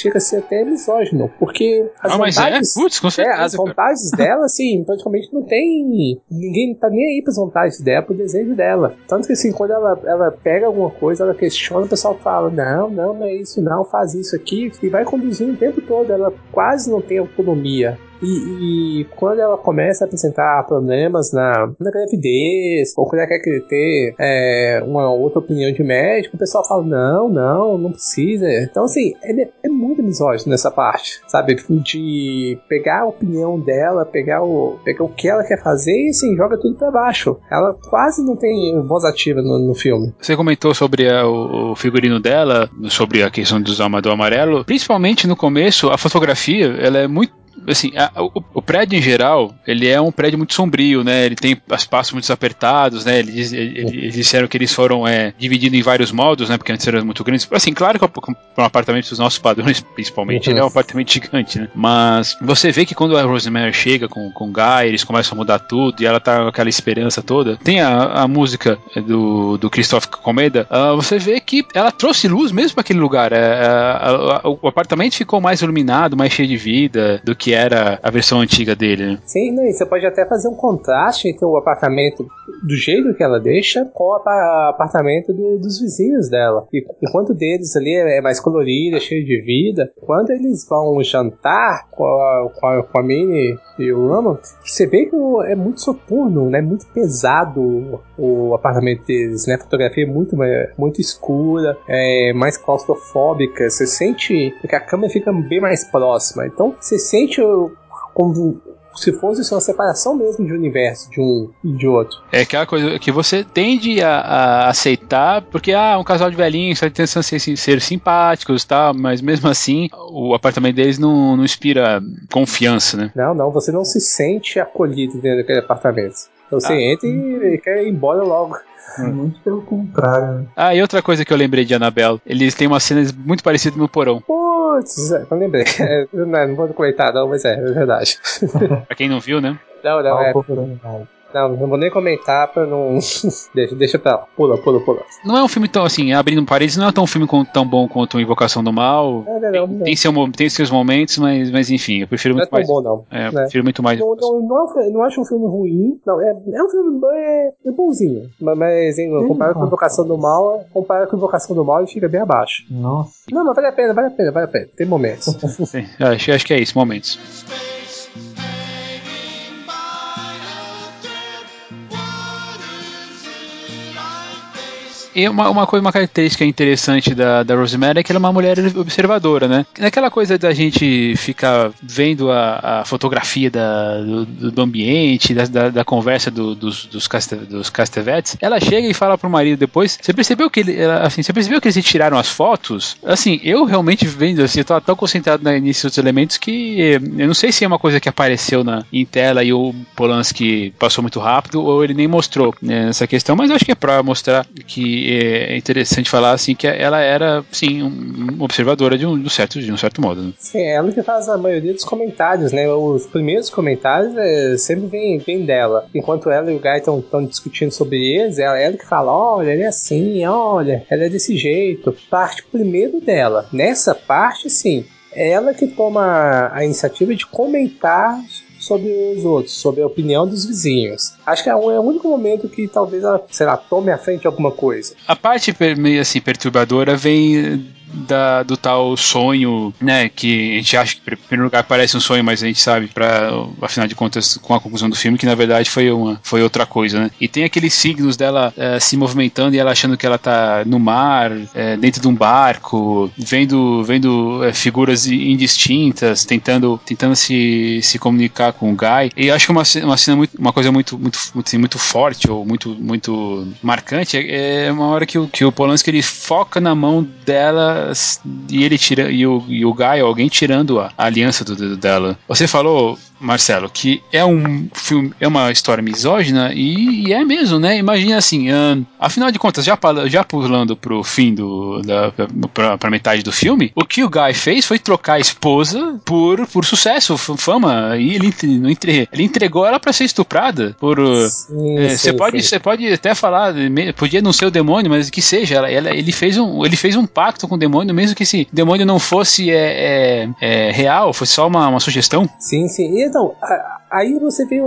chega a ser até misógino. Porque as ah, vantagens. É? Certeza, é, as vantagens dela, assim, praticamente não tem. Ninguém tá nem aí pras vantagens dela, pro desejo dela. Tanto que, assim, quando ela, ela pega alguma coisa, ela questiona, o pessoal fala: não, não, não é isso, não, faz isso aqui. E vai conduzindo o tempo todo. Ela quase não tem autonomia. E, e, quando ela começa a apresentar problemas na, na gravidez, ou quando ela quer ter é, uma outra opinião de médico, o pessoal fala: não, não, não precisa. Então, assim, ele é, é muito misógino nessa parte, sabe? De pegar a opinião dela, pegar o, pegar o que ela quer fazer e, assim, joga tudo pra baixo. Ela quase não tem voz ativa no, no filme. Você comentou sobre a, o, o, figurino dela, sobre a questão do do amarelo, principalmente no começo, a fotografia, ela é muito assim, a, o, o, prédio em geral, ele é um prédio muito sombrio, né? Ele tem espaços muito apertados, né? Eles, eles disseram que eles foram é, divididos em vários modos, né? Porque antes eram muito grandes. Assim, claro que para um apartamento dos nossos padrões, principalmente, ele é um apartamento gigante, né? Mas você vê que quando a Rosemary chega com, com o Guy, eles começam a mudar tudo e ela tá com aquela esperança toda. Tem a, a música do, do Christoph Comeda, uh, você vê que ela trouxe luz mesmo para aquele lugar. É, é, o apartamento ficou mais iluminado, mais cheio de vida do que era a versão antiga dele. Né? Sim, não, e você pode até fazer um contraste entre o apartamento do jeito que ela deixa com o apartamento do, dos vizinhos dela. E enquanto deles ali é mais colorido, é cheio de vida, quando eles vão jantar com a, com a, com a Minnie e o Roman, você vê que é muito soturno, né? Muito pesado o apartamento deles, né? A fotografia é muito, muito escura, é mais claustrofóbica. Você sente que a câmera fica bem mais próxima. Então você sente como se fosse uma separação mesmo de universo de um e de outro. É aquela coisa que você tende a, a aceitar, porque ah, um casal de velhinhos está tentando ser, ser simpáticos tal, mas mesmo assim o apartamento deles não, não inspira confiança, né? Não, não, você não se sente acolhido dentro daquele apartamento. Você ah, entra e quer ir embora logo. É. Muito pelo contrário. Ah, e outra coisa que eu lembrei de Annabelle, eles têm umas cenas muito parecidas no porão. Putz, é, eu lembrei. É, não, não vou comentar não, mas é, é verdade. pra quem não viu, né? Não, não, é. Não, não vou nem comentar pra não. deixa, deixa pra lá. Pula, pula, pula. Não é um filme tão assim, abrindo paredes, não é tão um filme tão bom quanto Invocação do Mal. É, não, não, tem, seu, tem seus momentos, mas, mas enfim, eu prefiro muito não é tão mais. Bom, não. É, eu prefiro muito mais. Não, não, não, é não acho um filme ruim. Não, é, é um filme é, é bonzinho. Mas, hein, comparado com Invocação do Mal, comparado com Invocação do Mal, ele fica bem abaixo. Nossa. Não, mas vale a pena, vale a pena, vale a pena. Tem momentos. Sim, acho, acho que é isso, momentos. E uma, uma coisa, uma característica interessante da, da Rosemary é que ela é uma mulher observadora, né? Naquela coisa da gente ficar vendo a, a fotografia da, do, do ambiente, da, da, da conversa do, dos, dos, caste, dos castevetes, ela chega e fala pro marido depois, você percebeu que ele, assim, você percebeu que eles tiraram as fotos? Assim, eu realmente vendo, assim, eu tava tão concentrado nesses elementos que eu não sei se é uma coisa que apareceu na, em tela e o Polanski passou muito rápido ou ele nem mostrou né, essa questão, mas acho que é pra mostrar que é interessante falar assim que ela era, sim, observadora de um, de um certo, de um certo modo. Né? Sim, é ela que faz a maioria dos comentários, né? Os primeiros comentários é, sempre vem, vem dela. Enquanto ela e o Guy estão discutindo sobre eles, ela, ela que fala: olha, ele é assim, olha, ela é desse jeito. Parte primeiro dela. Nessa parte, sim, é ela que toma a iniciativa de comentar sobre os outros, sobre a opinião dos vizinhos. Acho que é, é o único momento que talvez ela, sei lá, tome à frente alguma coisa. A parte meio assim perturbadora vem da, do tal sonho, né? Que a gente acha que, em primeiro lugar, parece um sonho, mas a gente sabe, para afinal de contas, com a conclusão do filme, que na verdade foi, uma, foi outra coisa, né? E tem aqueles signos dela é, se movimentando e ela achando que ela tá no mar, é, dentro de um barco, vendo, vendo é, figuras indistintas, tentando, tentando se, se comunicar com o Guy. E acho que uma, uma cena muito, uma coisa muito, muito, muito, assim, muito forte ou muito, muito marcante é uma hora que o, que o Polanski ele foca na mão dela e ele tira e o, e o Guy, alguém tirando a, a aliança do dedo dela. Você falou, Marcelo, que é um filme, é uma história misógina e, e é mesmo, né? Imagina assim, um, afinal de contas, já, já pulando pro fim do da, pra, pra, metade do filme, o que o Guy fez foi trocar a esposa por, por sucesso, fama, e ele, ele entregou ela para ser estuprada por você é, pode você pode até falar podia não ser o demônio, mas que seja, ela, ela, ele fez um ele fez um pacto com o demônio, mesmo que esse demônio não fosse é, é, é real, fosse só uma, uma sugestão. Sim, sim. Então, aí você vê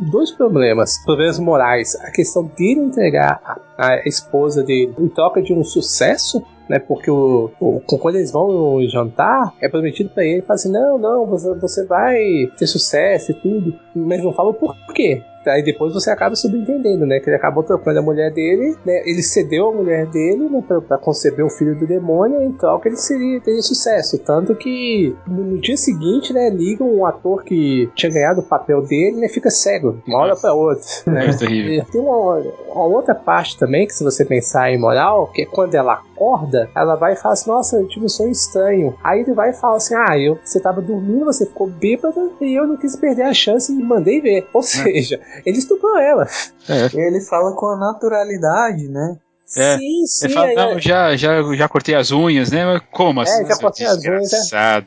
dois problemas, problemas morais. A questão dele entregar a, a esposa dele em troca de um sucesso né? Porque o, o, quando eles vão jantar, é prometido para ele, fala assim, não, não, você, você vai ter sucesso e tudo, mas não fala o porquê. Aí depois você acaba subentendendo, né? Que ele acabou trocando a mulher dele, né? Ele cedeu a mulher dele né, pra, pra conceber o filho do demônio, em troca ele seria, teria sucesso. Tanto que no, no, dia seguinte, né, ligam um ator que tinha ganhado o papel dele, né? Fica cego, uma hora pra outra. Né? É tem uma, uma, outra parte também, que se você pensar em moral, que é quando ela acorda, ela vai e fala assim, nossa, eu tive um sonho estranho. Aí ele vai e fala assim, ah, eu, você tava dormindo, você ficou bêbada e eu não quis perder a chance e mandei ver. Ou é. seja, ele estuprou ela. É. Ele fala com a naturalidade, né? É. Sim, sim. Ele fala, é, não, já, já, já cortei as unhas, né? Mas como assim? É, já cortei as unhas. É.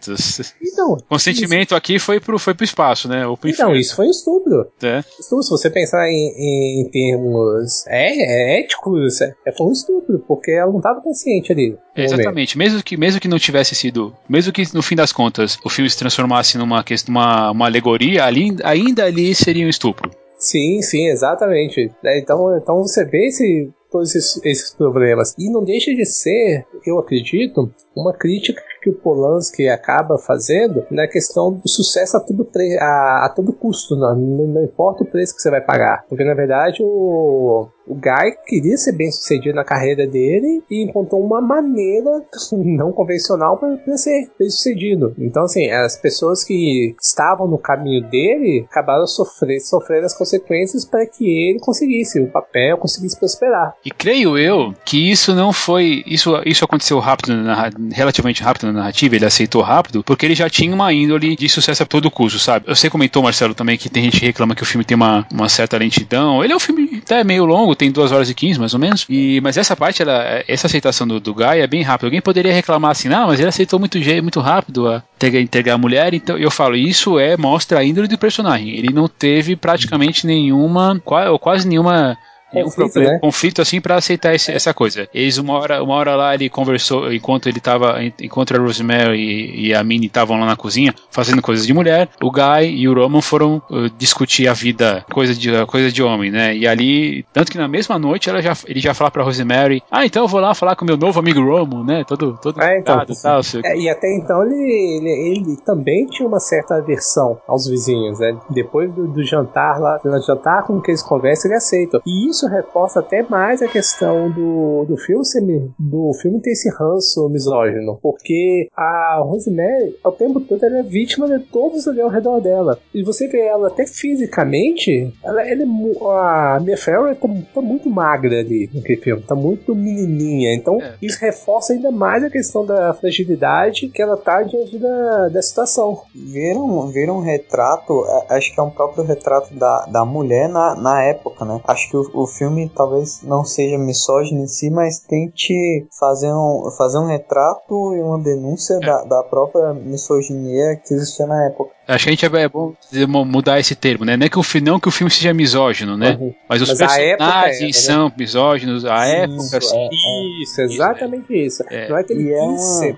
Então, Consentimento isso. aqui foi pro, foi pro espaço, né? Ou pro então, inferno. isso foi estupro. É. Estupro, se você pensar em, em termos é, é éticos, é, foi um estupro, porque ela não estava consciente ali. exatamente. Mesmo que, mesmo que não tivesse sido. Mesmo que no fim das contas o filme se transformasse numa, uma, uma alegoria, ali, ainda ali seria um estupro. Sim, sim, exatamente. Então, então você vê esse todos esses, esses problemas. E não deixa de ser, eu acredito, uma crítica que o Polanski acaba fazendo na questão do sucesso a todo, a, a todo custo, não, não, importa o preço que você vai pagar. Porque na verdade o, o Guy queria ser bem sucedido na carreira dele e encontrou uma maneira não convencional para ser bem sucedido. Então, assim, as pessoas que estavam no caminho dele acabaram sofrendo sofrer as consequências para que ele conseguisse o papel, conseguisse prosperar. E creio eu que isso não foi. Isso, isso aconteceu rápido, relativamente rápido narrativa, ele aceitou rápido, porque ele já tinha uma índole de sucesso a todo custo, sabe? Você comentou, Marcelo, também que tem gente que reclama que o filme tem uma, uma certa lentidão. Ele é um filme até meio longo, tem 2 horas e 15, mais ou menos. E, mas essa parte, ela, essa aceitação do, do Guy é bem rápida. Alguém poderia reclamar assim, não, mas ele aceitou muito, muito rápido a entregar a mulher. Então eu falo, isso é mostra a índole do personagem. Ele não teve praticamente nenhuma, ou quase nenhuma conflito, um problema, né? conflito assim para aceitar esse, essa coisa. Eles uma hora, uma hora lá ele conversou enquanto ele tava, enquanto a Rosemary e, e a Minnie estavam lá na cozinha fazendo coisas de mulher, o Guy e o Roman foram uh, discutir a vida, coisa de coisa de homem, né? E ali, tanto que na mesma noite ela já, ele já fala para Rosemary, ah, então eu vou lá falar com meu novo amigo Roman, né? Todo todo é, então, tal, é, e até então ele, ele, ele, também tinha uma certa aversão aos vizinhos, né? Depois do, do jantar lá, no jantar com que eles conversam, ele aceita. E isso isso reforça até mais a questão do, do filme do filme ter esse ranço misógino, porque a Rosemary, ao tempo todo, ela é vítima de todos ali ao redor dela. E você vê ela até fisicamente, ela, ela é, a Mia Farrow tá, tá, muito magra ali naquele filme, tá muito menininha. Então é. isso reforça ainda mais a questão da fragilidade que ela tá diante da, da situação. Viram, viram um retrato, acho que é um próprio retrato da, da mulher na, na época, né? Acho que o, o filme talvez não seja misógino em si, mas tente fazer um, fazer um retrato e uma denúncia é. da, da própria misoginia que existia na época. Acho que a gente é, é bom mudar esse termo, né? Não é que o, não que o filme seja misógino, né? Uhum. Mas os Mas personagens é, né? são misóginos, a isso, época. Assim, é, isso, exatamente isso. É. Não é que ele é uma... ser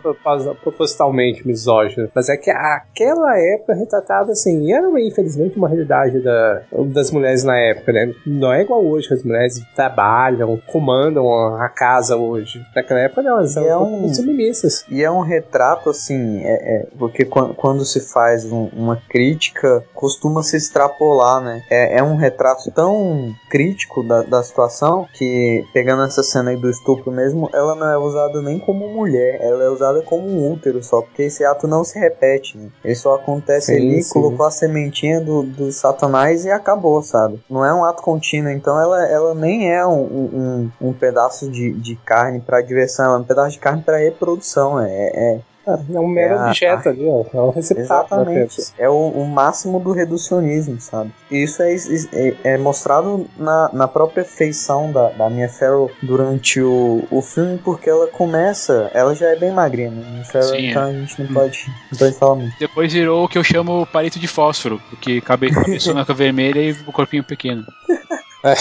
propositalmente misógino, mas é que aquela época retratada assim, e era infelizmente uma realidade da, das mulheres na época, né? Não é igual hoje, as mulheres trabalham, comandam a casa hoje. Naquela época não, elas eram um, feministas. E é um retrato, assim, é, é porque quando, quando se faz um uma crítica costuma se extrapolar, né? É, é um retrato tão crítico da, da situação que, pegando essa cena aí do estupro mesmo, ela não é usada nem como mulher, ela é usada como um útero só, porque esse ato não se repete, né? Ele só acontece sim, ali, sim. colocou a sementinha do, do satanás e acabou, sabe? Não é um ato contínuo, então ela, ela nem é um, um, um pedaço de, de carne para diversão, ela é um pedaço de carne para reprodução, é, é é um mero é objeto a, ali, ó. É um receptáculo. Exatamente. É o, o, máximo do reducionismo, sabe? E isso é, é, é, mostrado na, na própria feição da, da Mia Farrow durante o, o filme, porque ela começa. Ela já é bem magrinha, né? Mia Farrow, Sim, então é. a gente não pode, não pode falar muito. Depois virou o que eu chamo palito de fósforo, porque cabe, cabeçona vermelha e o corpinho pequeno. É.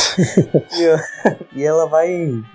e, ela vai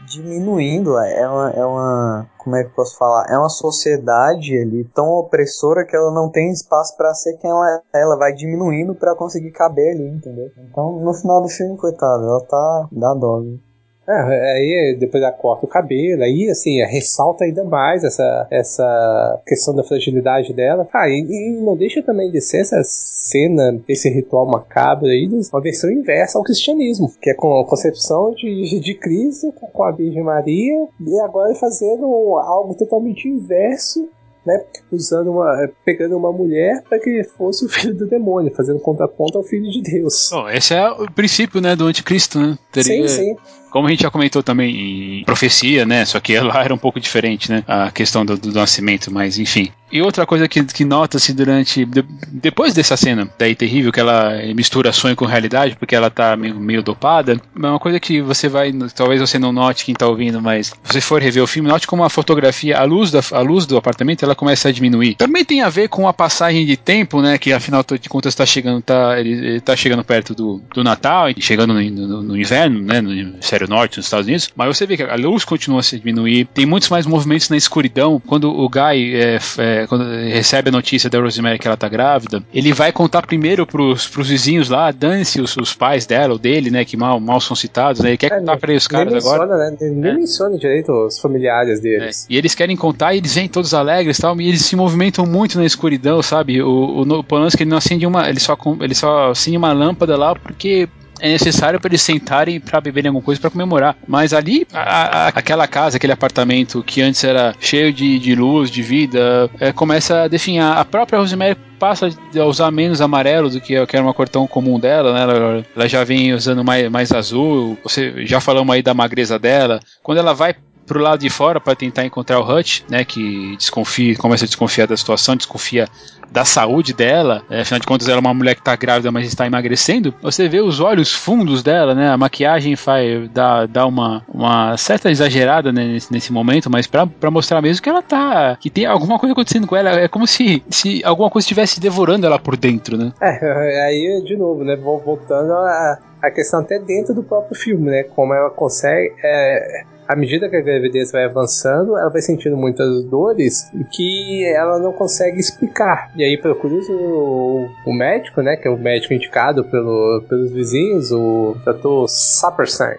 diminuindo. É uma, é uma. Como é que eu posso falar? É uma sociedade ali tão opressora que ela não tem espaço para ser quem ela é. Ela vai diminuindo para conseguir caber ali, entendeu? Então, no final do filme, coitado, ela tá. dá dó. Viu? É, aí depois ela corta o cabelo, aí assim, ressalta ainda mais essa, essa questão da fragilidade dela. Ah, e, e não deixa também de ser essa cena, esse ritual macabro aí, uma versão inversa ao cristianismo, que é com a concepção de, de Cristo com a Virgem Maria, e agora fazendo algo totalmente inverso né, usando uma, pegando uma mulher para que fosse o filho do demônio, fazendo contraponto ao filho de Deus. Oh, esse é o princípio, né, do anticristo, né? Teria, sim, sim. Como a gente já comentou também em profecia, né? Só que lá era um pouco diferente, né? A questão do, do nascimento, mas enfim. E outra coisa que, que nota-se durante. De, depois dessa cena daí terrível, que ela mistura sonho com realidade, porque ela tá meio, meio dopada, é uma coisa que você vai. Talvez você não note quem tá ouvindo, mas se você for rever o filme, note como a fotografia, a luz, da, a luz do apartamento, ela começa a diminuir. Também tem a ver com a passagem de tempo, né? Que afinal de contas está chegando, tá, ele, ele tá chegando perto do, do Natal e chegando no, no, no inverno, né? No hemisfério norte, nos Estados Unidos. Mas você vê que a luz continua a se diminuir. Tem muitos mais movimentos na escuridão. Quando o Guy é, é, quando recebe a notícia da Rosemary que ela tá grávida, ele vai contar primeiro pros, pros vizinhos lá, dane-se os, os, pais dela ou dele, né, que mal, mal são citados, né, ele quer é, contar pra eles os caras menciona, agora. Né, nem é. menciona direito os familiares deles. É. E eles querem contar e eles vêm todos alegres e tal, e eles se movimentam muito na escuridão, sabe? O, o, o Polanski, ele não acende uma, ele só, ele só acende uma lâmpada lá porque é necessário para eles sentarem para beberem alguma coisa para comemorar. Mas ali, a, a, aquela casa, aquele apartamento que antes era cheio de, de luz, de vida, é, começa a definhar. A própria Rosemary passa a usar menos amarelo do que, que era uma cor tão comum dela, né? Ela, ela já vem usando mais, mais azul. Você já falamos aí da magreza dela. Quando ela vai pro lado de fora para tentar encontrar o Hutch, né, que desconfia, começa a desconfiar da situação, desconfia da saúde dela, é, afinal de contas ela é uma mulher que está grávida, mas está emagrecendo, você vê os olhos fundos dela, né? A maquiagem faz dá, dá uma, uma certa exagerada né, nesse, nesse momento, mas para mostrar mesmo que ela tá. que tem alguma coisa acontecendo com ela. É como se, se alguma coisa estivesse devorando ela por dentro, né? É, aí de novo, né? Voltando a, a questão até dentro do próprio filme, né? Como ela consegue. É, à medida que a gravidez vai avançando, ela vai sentindo muitas dores que ela não consegue explicar. E aí procura o, o médico, né, que é o médico indicado pelo, pelos vizinhos, o Dr. Saperstein.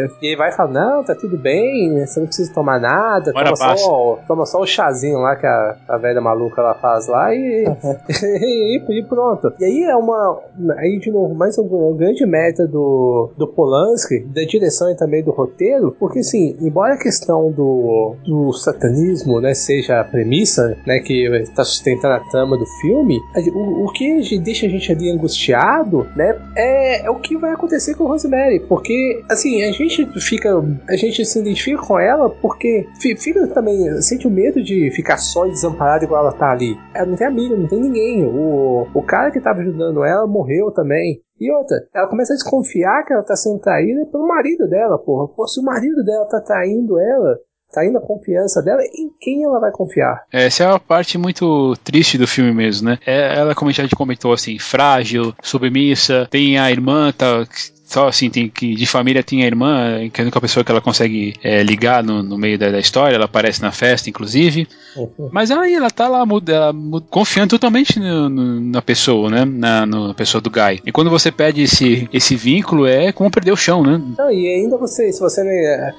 Né, e ele vai falar, não, tá tudo bem, você não precisa tomar nada, toma só, toma só, o chazinho lá que a, a velha maluca ela faz lá e, e, e, pronto. E aí é uma, aí de novo, mais um, um grande meta do, do Polanski, da direção e também do roteiro, porque assim, embora a questão do, do satanismo, né, seja a premissa, né, que está sustentando a trama do filme, o, o que deixa a gente ali angustiado, né, é, é o que vai acontecer com Rosemary, porque assim, a gente fica, a gente se identifica com ela porque fica também, sente o medo de ficar só e desamparada igual ela tá ali. Ela não tem amiga, não tem ninguém. O, o cara que tava ajudando ela morreu também. E outra, ela começa a desconfiar que ela tá sendo traída pelo marido dela, porra. Pô, se o marido dela tá traindo ela, traindo a confiança dela, em quem ela vai confiar? Essa é uma parte muito triste do filme mesmo, né? É, ela, como a gente comentou, assim, frágil, submissa, tem a irmã, tá só assim, tem que de família tem a irmã, que é a única pessoa que ela consegue é, ligar no, no meio da, da, história, ela aparece na festa, inclusive. Uhum. Mas aí ela tá lá muda, ela, muda, confiando totalmente no, no, na pessoa, né? Na, na, pessoa do Guy. E quando você perde esse, esse vínculo, é como perder o chão, né? Não, e ainda você, se você né,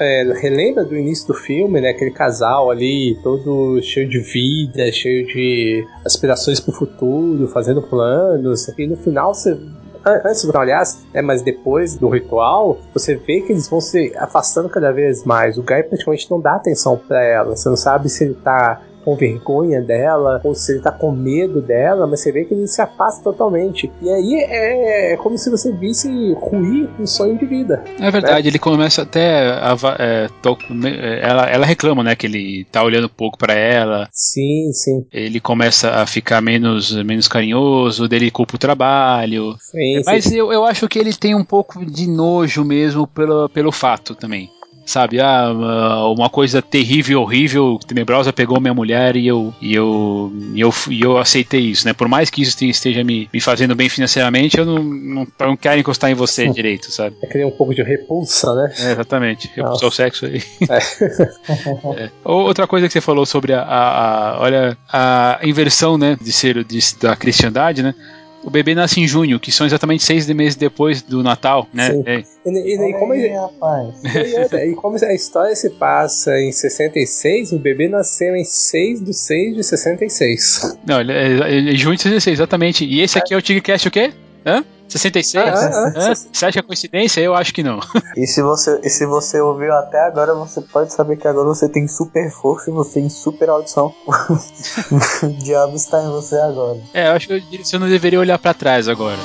é, relembra do início do filme, né? Aquele casal ali, todo cheio de vida, cheio de aspirações pro futuro, fazendo planos, e no final você antes aliás, é, mas depois do ritual, você vê que eles vão se afastando cada vez mais. O Guy praticamente não dá atenção para ela. Você não sabe se ele tá com vergonha dela, ou se ele tá com medo dela, mas você vê que ele se afasta totalmente. E aí é, é como se você visse ruir um sonho de vida. É verdade, né? ele começa até a, é, to, é, ela, ela reclama, né, que ele tá olhando pouco para ela. Sim, sim. Ele começa a ficar menos, menos carinhoso, dele culpa o trabalho. Sim, mas sim. Eu, eu acho que ele tem um pouco de nojo mesmo pelo, pelo fato também sabe? Ah, uma coisa terrível, horrível, tenebrosa pegou minha mulher e eu, e eu, e eu, e eu aceitei isso, né? Por mais que isso esteja me, me fazendo bem financeiramente, eu não, não, eu não quero encostar em você direito, sabe? É criar um pouco de repulsa, né? É, exatamente. Repulsar o sexo aí. É. é. Outra coisa que você falou sobre a, a, a olha, a inversão, né, de ser de, da cristandade, né? O bebê nasce em junho, que são exatamente seis meses depois do Natal, né? Sim. É. E, e, e, como, aí, rapaz. e, como a história se passa em 66, o bebê nasceu em 6 de 6 de 66. Não, ele é, é, é junho de 66, exatamente. E esse aqui é o Tigcast o quê? Hã? 66? Ah, ah, ah. Você acha é coincidência? Eu acho que não. E se, você, e se você ouviu até agora, você pode saber que agora você tem super força e você tem super audição. o diabo está em você agora. É, eu acho que você não deveria olhar para trás agora.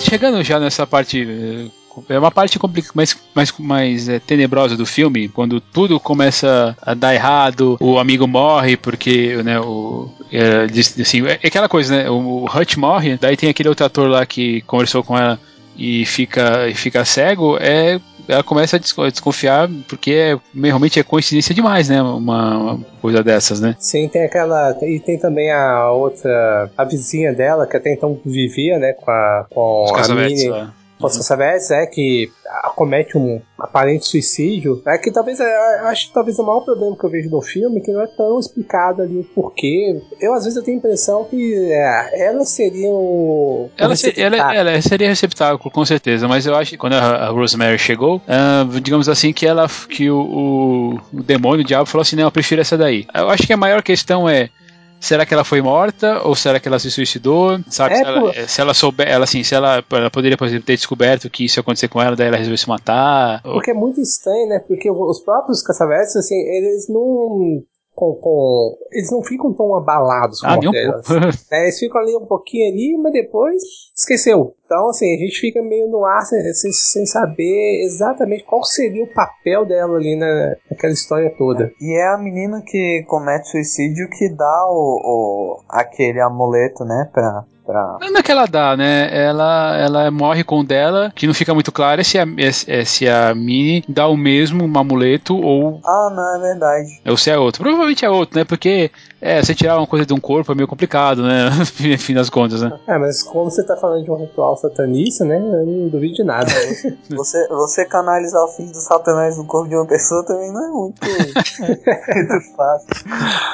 Chegando já nessa parte é uma parte mais, mais, mais é, tenebrosa do filme, quando tudo começa a dar errado, o amigo morre porque, né, o, é, assim, é aquela coisa, né, o, o Hutch morre, daí tem aquele outro ator lá que conversou com ela e fica, e fica cego, é ela começa a desconfiar porque é, realmente é coincidência demais, né? Uma, uma, coisa dessas, né? Sim, tem aquela. E tem também a outra. A vizinha dela, que até então vivia, né? Com a, com Os a Minnie. É. Oscar Savés é que comete um aparente suicídio, é que talvez é, acho que talvez o maior problema que eu vejo no filme é que não é tão explicado ali o porquê. Eu às vezes eu tenho a impressão que é, ela seria o ela, ela, ela, seria receptável com certeza, mas eu acho que quando a, a Rosemary chegou, uh, digamos assim que ela que o, o, o demônio, o diabo falou assim, não, eu prefiro essa daí. Eu acho que a maior questão é Será que ela foi morta ou será que ela se suicidou? Sabe? É, se, ela, se, ela, souber, ela assim, se ela, ela poderia, por exemplo, ter descoberto que isso ia acontecer com ela, daí ela resolveu se matar. Porque ou... é muito estranho, né? Porque os próprios caçavetes, assim, eles não com, com, eles não ficam tão abalados com ah, a é, Eles ficam ali um pouquinho ali, mas depois esqueceu. Então, assim, a gente fica meio no ar sem, sem, sem saber exatamente qual seria o papel dela ali na, naquela história toda. E é a menina que comete suicídio que dá o, o aquele amuleto, né, pra, pra... Não é que ela dá, né? Ela, ela morre com o dela, que não fica muito claro é se a, é, é se a Minnie dá o mesmo um amuleto ou. Ah, não, é verdade. Ou se é outro. Provavelmente é outro, né? Porque é, você tirar uma coisa de um corpo é meio complicado, né? Fim das contas, né? É, mas como você tá falando de um ritual satanista, né? Eu não duvido de nada. você, você canalizar o filho do satanás no corpo de uma pessoa também não é muito, muito fácil.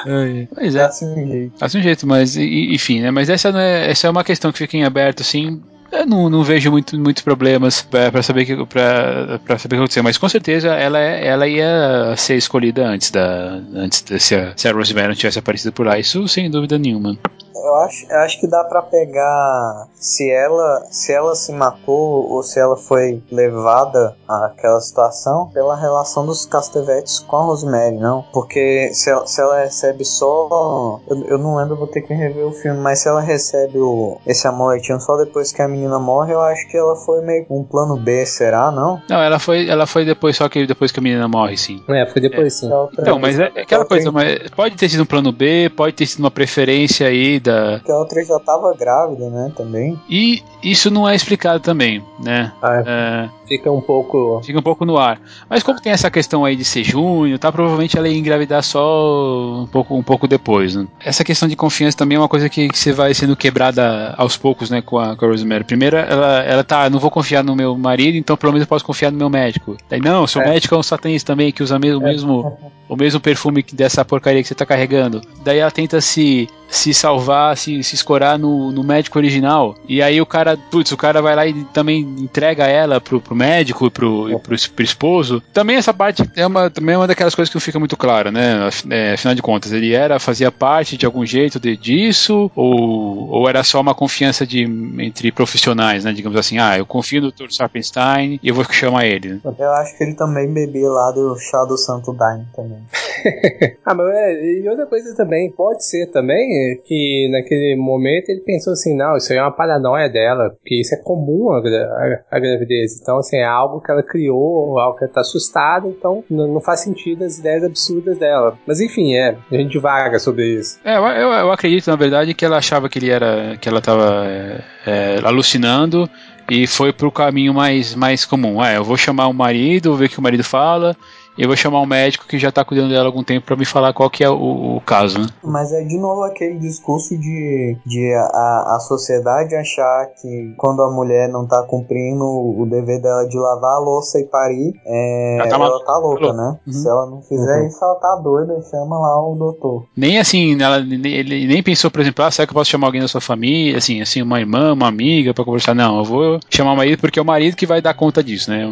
É, mas é. Assim um jeito. Assim um jeito, mas enfim, né? Mas essa não é. Essa é uma questão que fica em aberto, assim. Eu não, não vejo muito, muitos problemas para saber que para saber o que aconteceu, mas com certeza ela, é, ela ia ser escolhida antes da antes de, se a, se a Rosemary não tivesse aparecido por lá, isso sem dúvida nenhuma eu acho, eu acho que dá para pegar se ela se ela se matou ou se ela foi levada àquela situação pela relação dos Castevetes com a Rosemary, não? Porque se ela, se ela recebe só eu, eu não lembro, vou ter que rever o filme, mas se ela recebe o, esse amoletinho só depois que a menina morre, eu acho que ela foi meio um plano B, será, não? Não, ela foi ela foi depois só que depois que a menina morre, sim. É, foi depois é. sim. Então, mas é, aquela coisa, mas pode ter sido um plano B, pode ter sido uma preferência aí da. Que a outra já tava grávida, né? Também. E isso não é explicado também, né? Ah, é. Fica um pouco. Fica um pouco no ar. Mas como tem essa questão aí de ser junho, tá? Provavelmente ela ia engravidar só um pouco, um pouco depois, né? Essa questão de confiança também é uma coisa que, que você vai sendo quebrada aos poucos, né? Com a, com a Rosemary. Primeiro, ela, ela tá, não vou confiar no meu marido, então pelo menos eu posso confiar no meu médico. Daí, não, seu é. médico é um satanista também, que usa mesmo, é. mesmo, o mesmo perfume dessa porcaria que você tá carregando. Daí ela tenta se se salvar, se, se escorar no, no médico original. E aí o cara, putz, o cara vai lá e também entrega ela pro, pro médico e pro, e pro, pro, esposo. Também essa parte é uma, também é uma daquelas coisas que não fica muito clara, né? É, afinal de contas, ele era, fazia parte de algum jeito de, disso, ou, ou era só uma confiança de, entre profissionais, né? Digamos assim, ah, eu confio no Dr. Sarpenstein e eu vou chamar ele. Né? Eu acho que ele também bebia lá do chá do Santo Daime também. ah, mas é, e outra coisa também, pode ser também que naquele momento ele pensou assim, não, isso aí é uma paranoia dela, porque isso é comum a, a, a gravidez. Então, assim, é algo que ela criou, algo que ela tá assustada, então não, faz sentido as ideias absurdas dela. Mas enfim, é, a gente vaga sobre isso. É, eu, eu, eu acredito, na verdade, que ela achava que ele era, que ela tava é, é, alucinando e foi pro caminho mais, mais comum. É, eu vou chamar o marido, ver o que o marido fala, eu vou chamar um médico que já tá cuidando dela há algum tempo para me falar qual que é o, o, caso, né? Mas é de novo aquele discurso de, de a, a sociedade achar que quando a mulher não tá cumprindo o dever dela de lavar a louça e parir, é, ela, tá, ela tá louca, né? Uhum. Se ela não fizer uhum. isso, ela tá doida, chama lá o doutor. Nem assim, ela, ele nem pensou, por exemplo, ah, será que eu posso chamar alguém da sua família, assim, assim, uma irmã, uma amiga para conversar? Não, eu vou chamar o marido porque é o marido que vai dar conta disso, né?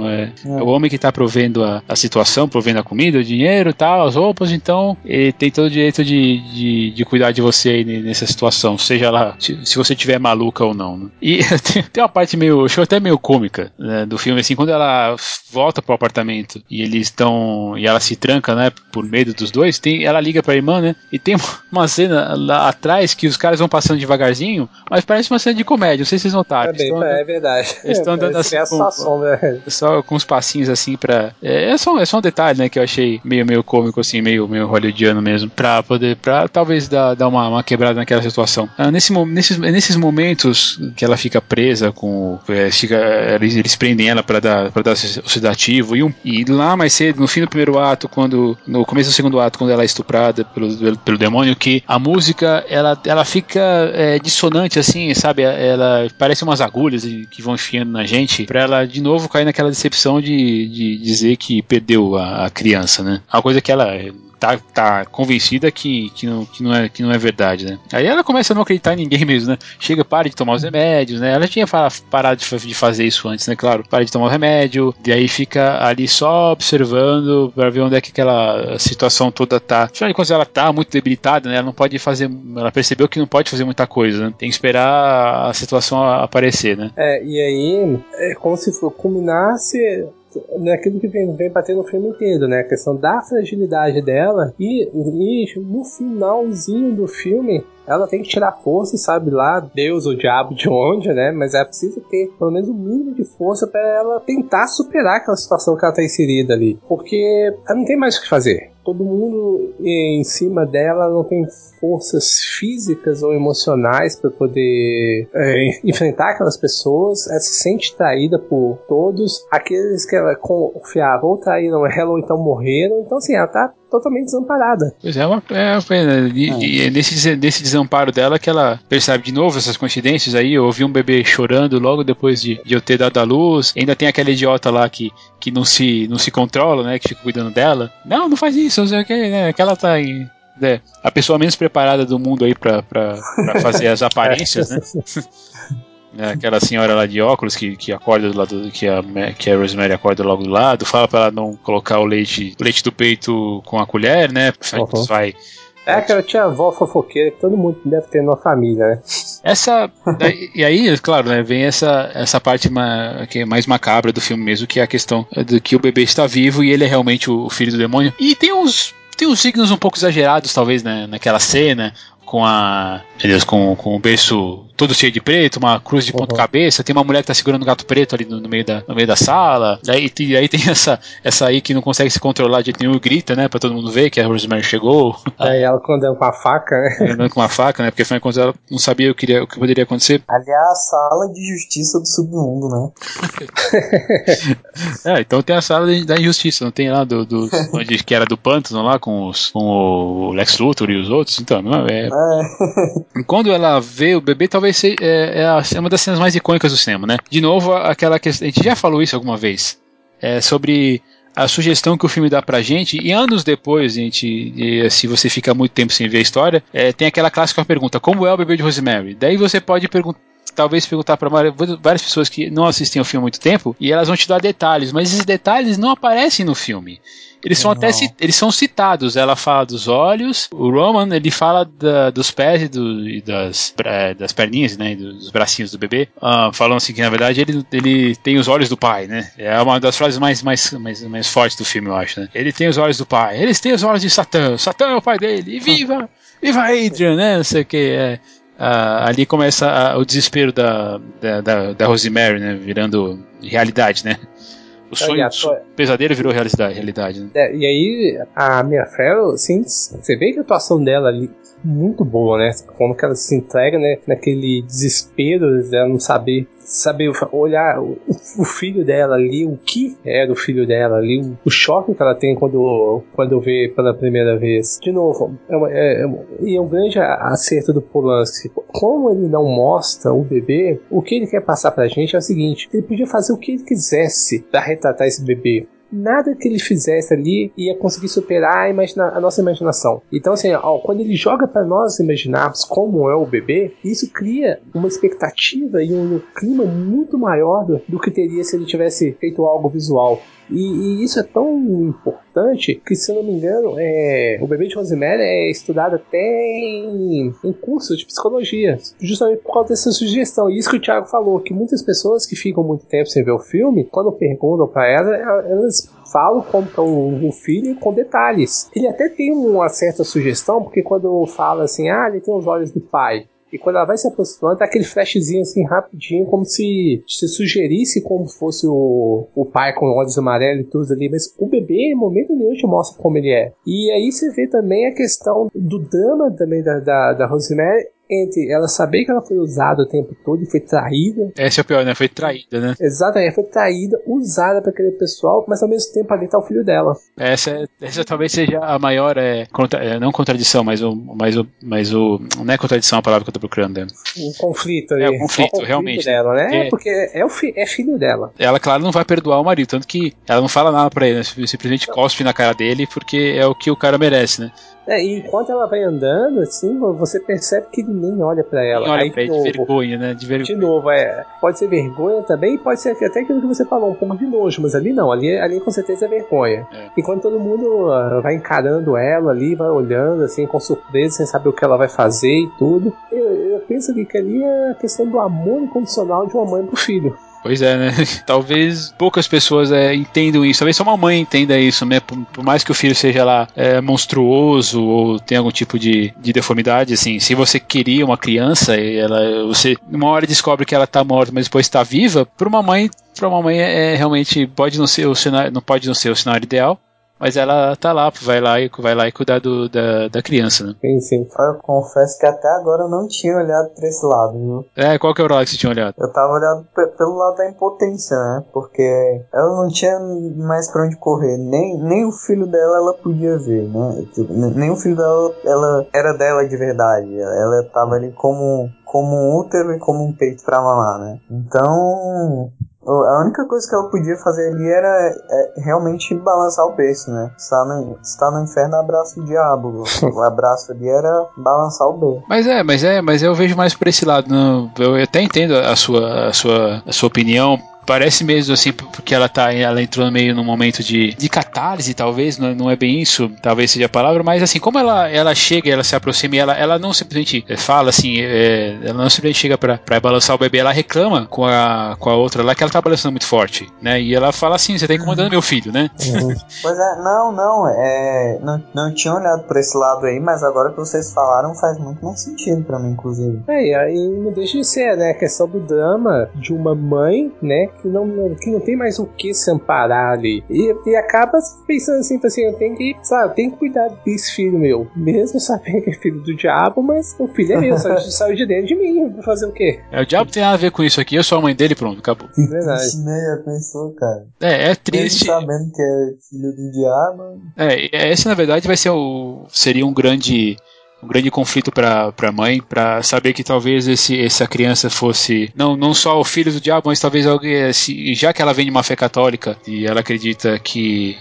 É, é. é o homem que tá provendo a, a situação, provendo a comida, o dinheiro tal, as roupas, então ele tem todo o direito de, de, de cuidar de você aí nessa situação, seja lá se, se você tiver maluca ou não. Né? E tem uma parte meio, achou até meio cômica né, do filme, assim, quando ela volta pro apartamento e eles estão, e ela se tranca, né, por medo dos dois, tem, ela liga pra irmã, né, e tem uma cena lá atrás que os caras vão passando devagarzinho, mas parece uma cena de comédia, não sei se vocês notaram. É, bem, estão, é verdade. Eles estão andando assim, com, né? só com uns passinhos assim pra, é, é, só, é só um detalhe, né, que eu achei meio, meio cômico, assim, meio, meio hollywoodiano mesmo, pra poder, pra talvez dar, dar uma, uma quebrada naquela situação. Ah, nesse, nesses, nesses momentos que ela fica presa com. É, fica, eles, eles prendem ela para dar, pra dar o sedativo, e, um, e lá mais cedo, no fim do primeiro ato, quando. No começo do segundo ato, quando ela é estuprada pelo, pelo demônio, que a música ela, ela fica é, dissonante, assim, sabe? Ela parece umas agulhas que vão enfiando na gente, pra ela de novo cair naquela decepção de, de dizer que perdeu a, a criança, né? Uma coisa que ela tá, tá convencida que, que, não, que, não é, que não é verdade, né? Aí ela começa a não acreditar em ninguém mesmo, né? Chega, para de tomar os remédios, né? Ela tinha parado de, fazer isso antes, né? Claro, para de tomar o remédio, e aí fica ali só observando para ver onde é que aquela situação toda tá. Afinal de contas, ela tá muito debilitada, né? Ela não pode fazer. Ela percebeu que não pode fazer muita coisa, né? Tem que esperar a situação aparecer, né? É, e aí é como se culminasse naquilo que vem, vem batendo no filme inteiro, né? A questão da fragilidade dela e, e no finalzinho do filme ela tem que tirar força, sabe lá, Deus ou diabo de onde, né? Mas é preciso ter pelo menos um mínimo de força para ela tentar superar aquela situação que ela tá inserida ali. Porque ela não tem mais o que fazer todo mundo em cima dela não tem forças físicas ou emocionais para poder é, enfrentar aquelas pessoas. Ela se sente traída por todos. Aqueles que ela confiava ou traíram ela ou então morreram. Então, assim, ela tá totalmente desamparada. Pois é, é uma, é uma pena. E, é. e é nesse, nesse desamparo dela que ela percebe de novo essas coincidências aí. Eu ouvi um bebê chorando logo depois de, de eu ter dado a luz. Ainda tem aquela idiota lá que, que não, se, não se controla, né? Que fica cuidando dela. Não, não faz isso, não sei o que, né? Que ela tá em. É, a pessoa menos preparada do mundo aí pra fazer as aparências, né? É, aquela senhora lá de óculos que, que acorda do lado que a, que a Rosemary acorda logo do lado, fala para ela não colocar o leite, o leite do peito com a colher, né? Uhum. Vai é aquela tia avó fofoqueira que todo mundo deve ter na família, né? Essa. e aí, claro, né, vem essa, essa parte ma, que é mais macabra do filme mesmo, que é a questão de que o bebê está vivo e ele é realmente o, o filho do demônio. E tem uns tem uns signos um pouco exagerados, talvez, né, naquela cena, com a. Meu Deus, com, com o berço todo cheio de preto, uma cruz de uhum. cabeça, tem uma mulher que tá segurando um gato preto ali no, no, meio, da, no meio da sala, daí, e aí tem essa, essa aí que não consegue se controlar de nenhum grita, né, pra todo mundo ver que a Rosemary chegou. Aí ela andando com a faca, né? Andando com uma faca, né, porque foi quando ela não sabia o que, iria, o que poderia acontecer. Ali é a sala de justiça do submundo, né? é, então tem a sala da injustiça, não tem lá do, do onde que era do pântano lá com, os, com o Lex Luthor e os outros, então, não é, é. Quando ela vê o bebê, talvez seja é, é, uma das cenas mais icônicas do cinema, né? De novo, aquela questão. A gente já falou isso alguma vez. É, sobre a sugestão que o filme dá pra gente, e anos depois, gente, e, se você fica muito tempo sem ver a história, é, tem aquela clássica pergunta: como é o bebê de Rosemary? Daí você pode perguntar talvez perguntar para várias pessoas que não assistem o filme há muito tempo e elas vão te dar detalhes, mas esses detalhes não aparecem no filme. Eles são até eles são citados. Ela fala dos olhos, o Roman ele fala da, dos pés e, do, e das, é, das perninhas, né, dos bracinhos do bebê, uh, falando assim que na verdade ele, ele tem os olhos do pai, né? É uma das frases mais, mais, mais, mais fortes do filme, eu acho. Né? Ele tem os olhos do pai. Eles têm os olhos de Satã. Satã é o pai dele. E viva, viva Adrian, né? Não sei o que. É. Uh, ali começa uh, o desespero da, da, da, da Rosemary, né? Virando realidade, né? O sonho, o pesadelo virou realidade, realidade né? é, e aí, a Mia Farrow, assim, você vê que a atuação dela ali muito boa, né? Como que ela se entrega, né? Naquele desespero dela não saber saber olhar o, o, filho dela ali, o que era o filho dela ali, o, o, choque que ela tem quando, quando vê pela primeira vez. De novo, é, uma, é, é, e é um grande acerto do Polanski. Como ele não mostra o bebê, o que ele quer passar pra gente é o seguinte: ele podia fazer o que ele quisesse para retratar esse bebê nada que ele fizesse ali ia conseguir superar a, imagina a nossa imaginação. Então, assim, ó, quando ele joga para nós imaginarmos como é o bebê, isso cria uma expectativa e um clima muito maior do, do que teria se ele tivesse feito algo visual. E, e, isso é tão importante que, se não me engano, é, o bebê de Rosemary é estudado até em, em cursos de psicologia, justamente por causa dessa sugestão. E isso que o Thiago falou, que muitas pessoas que ficam muito tempo sem ver o filme, quando perguntam para ela, elas falam como é o, o filho com detalhes. Ele até tem uma certa sugestão, porque quando fala assim, ah, ele tem os olhos do pai. E quando ela vai se aproximando, tá aquele flashzinho assim rapidinho, como se se sugerisse como fosse o, o pai com olhos amarelos e tudo ali. Mas o bebê, em momento nenhum, te mostra como ele é. E aí você vê também a questão do drama também da, da, da Rosemary entre ela saber que ela foi usada o tempo todo e foi traída. Essa é o pior, né? Foi traída, né? Exatamente, foi traída, usada para aquele pessoal, mas ao mesmo tempo ali tá o filho dela. Essa, essa talvez seja a maior, é, contra, é, não contradição, mas o, mas o, mas o. Não é contradição a palavra que eu tô procurando. Né? Um conflito ali. É um conflito, conflito realmente. Dela, né? É, porque é, o fi, é filho dela. Ela, claro, não vai perdoar o marido, tanto que ela não fala nada pra ele, né? simplesmente cospe na cara dele porque é o que o cara merece, né? É, e enquanto ela vai andando, assim, você percebe que ele nem olha para ela. olha Aí, pra de, novo, de vergonha, né? De vergonha. De novo, é. Pode ser vergonha também, pode ser até aquilo que você falou, um pouco de nojo, mas ali não, ali, ali com certeza é vergonha. É. Enquanto todo mundo uh, vai encarando ela ali, vai olhando, assim, com surpresa, sem saber o que ela vai fazer e tudo. Eu, eu penso que ali é a questão do amor incondicional de uma mãe pro filho. Pois é, né? Talvez poucas pessoas é, entendam isso. Talvez só uma mãe entenda isso, né? Por, por mais que o filho seja lá é, monstruoso ou tenha algum tipo de, de deformidade, assim, se você queria uma criança e ela, você uma hora descobre que ela tá morta, mas depois está viva, para uma mãe, para uma mãe é, é, realmente pode não ser o cenário, não pode não ser o cenário ideal, mas ela tá lá, vai lá e vai lá e cuidar do, da, da criança, né? Sim, sim. Eu confesso que até agora eu não tinha olhado pra esse lado, viu? É, qual que é o lado que você tinha olhado? Eu tava olhando pelo lado da impotência, né? Porque ela não tinha mais pra onde correr. Nem, nem o filho dela ela podia ver, né? Tipo, nem o filho dela ela era dela de verdade. Ela tava ali como, como um útero e como um peito pra mamar, né? Então, a única coisa que ela podia fazer ali era é, realmente balançar o berço, né? Está no, está no inferno, abraço o diabo. o abraço ali era balançar o berço. Mas é, mas é, mas eu vejo mais por esse lado. Não, eu até entendo a sua, a sua, a sua opinião Parece mesmo assim, porque ela tá, ela entrou meio num momento de, de catarse, talvez, não, não é bem isso, talvez seja a palavra, mas assim, como ela, ela chega, ela se aproxima e ela, ela não simplesmente fala assim, é, ela não simplesmente chega pra, pra balançar o bebê, ela reclama com a, com a outra lá que ela tá balançando muito forte, né? E ela fala assim, você tá incomodando meu filho, né? Uhum. pois é, não, não, é, não, não tinha olhado por esse lado aí, mas agora que vocês falaram faz muito mais sentido pra mim, inclusive. É, e aí não deixa de ser, né, a questão do drama de uma mãe, né, que não, que não tem mais o que se amparar ali. E, e acaba pensando assim, assim, eu tenho que, sabe, eu tenho que cuidar desse filho meu. Mesmo sabendo que é filho do diabo, mas o filho é meu, saiu, saiu de dentro de mim. Vou fazer o quê? É, o diabo tem nada a ver com isso aqui, eu sou a mãe dele, pronto, acabou. Verdade. né? pensou, cara. É, é triste. Mesmo sabendo que é filho do diabo. É, esse na verdade vai ser o. seria um grande um grande conflito para a mãe, para saber que talvez esse, essa criança fosse não, não só o filho do diabo, mas talvez alguém, já que ela vem de uma fé católica e ela acredita que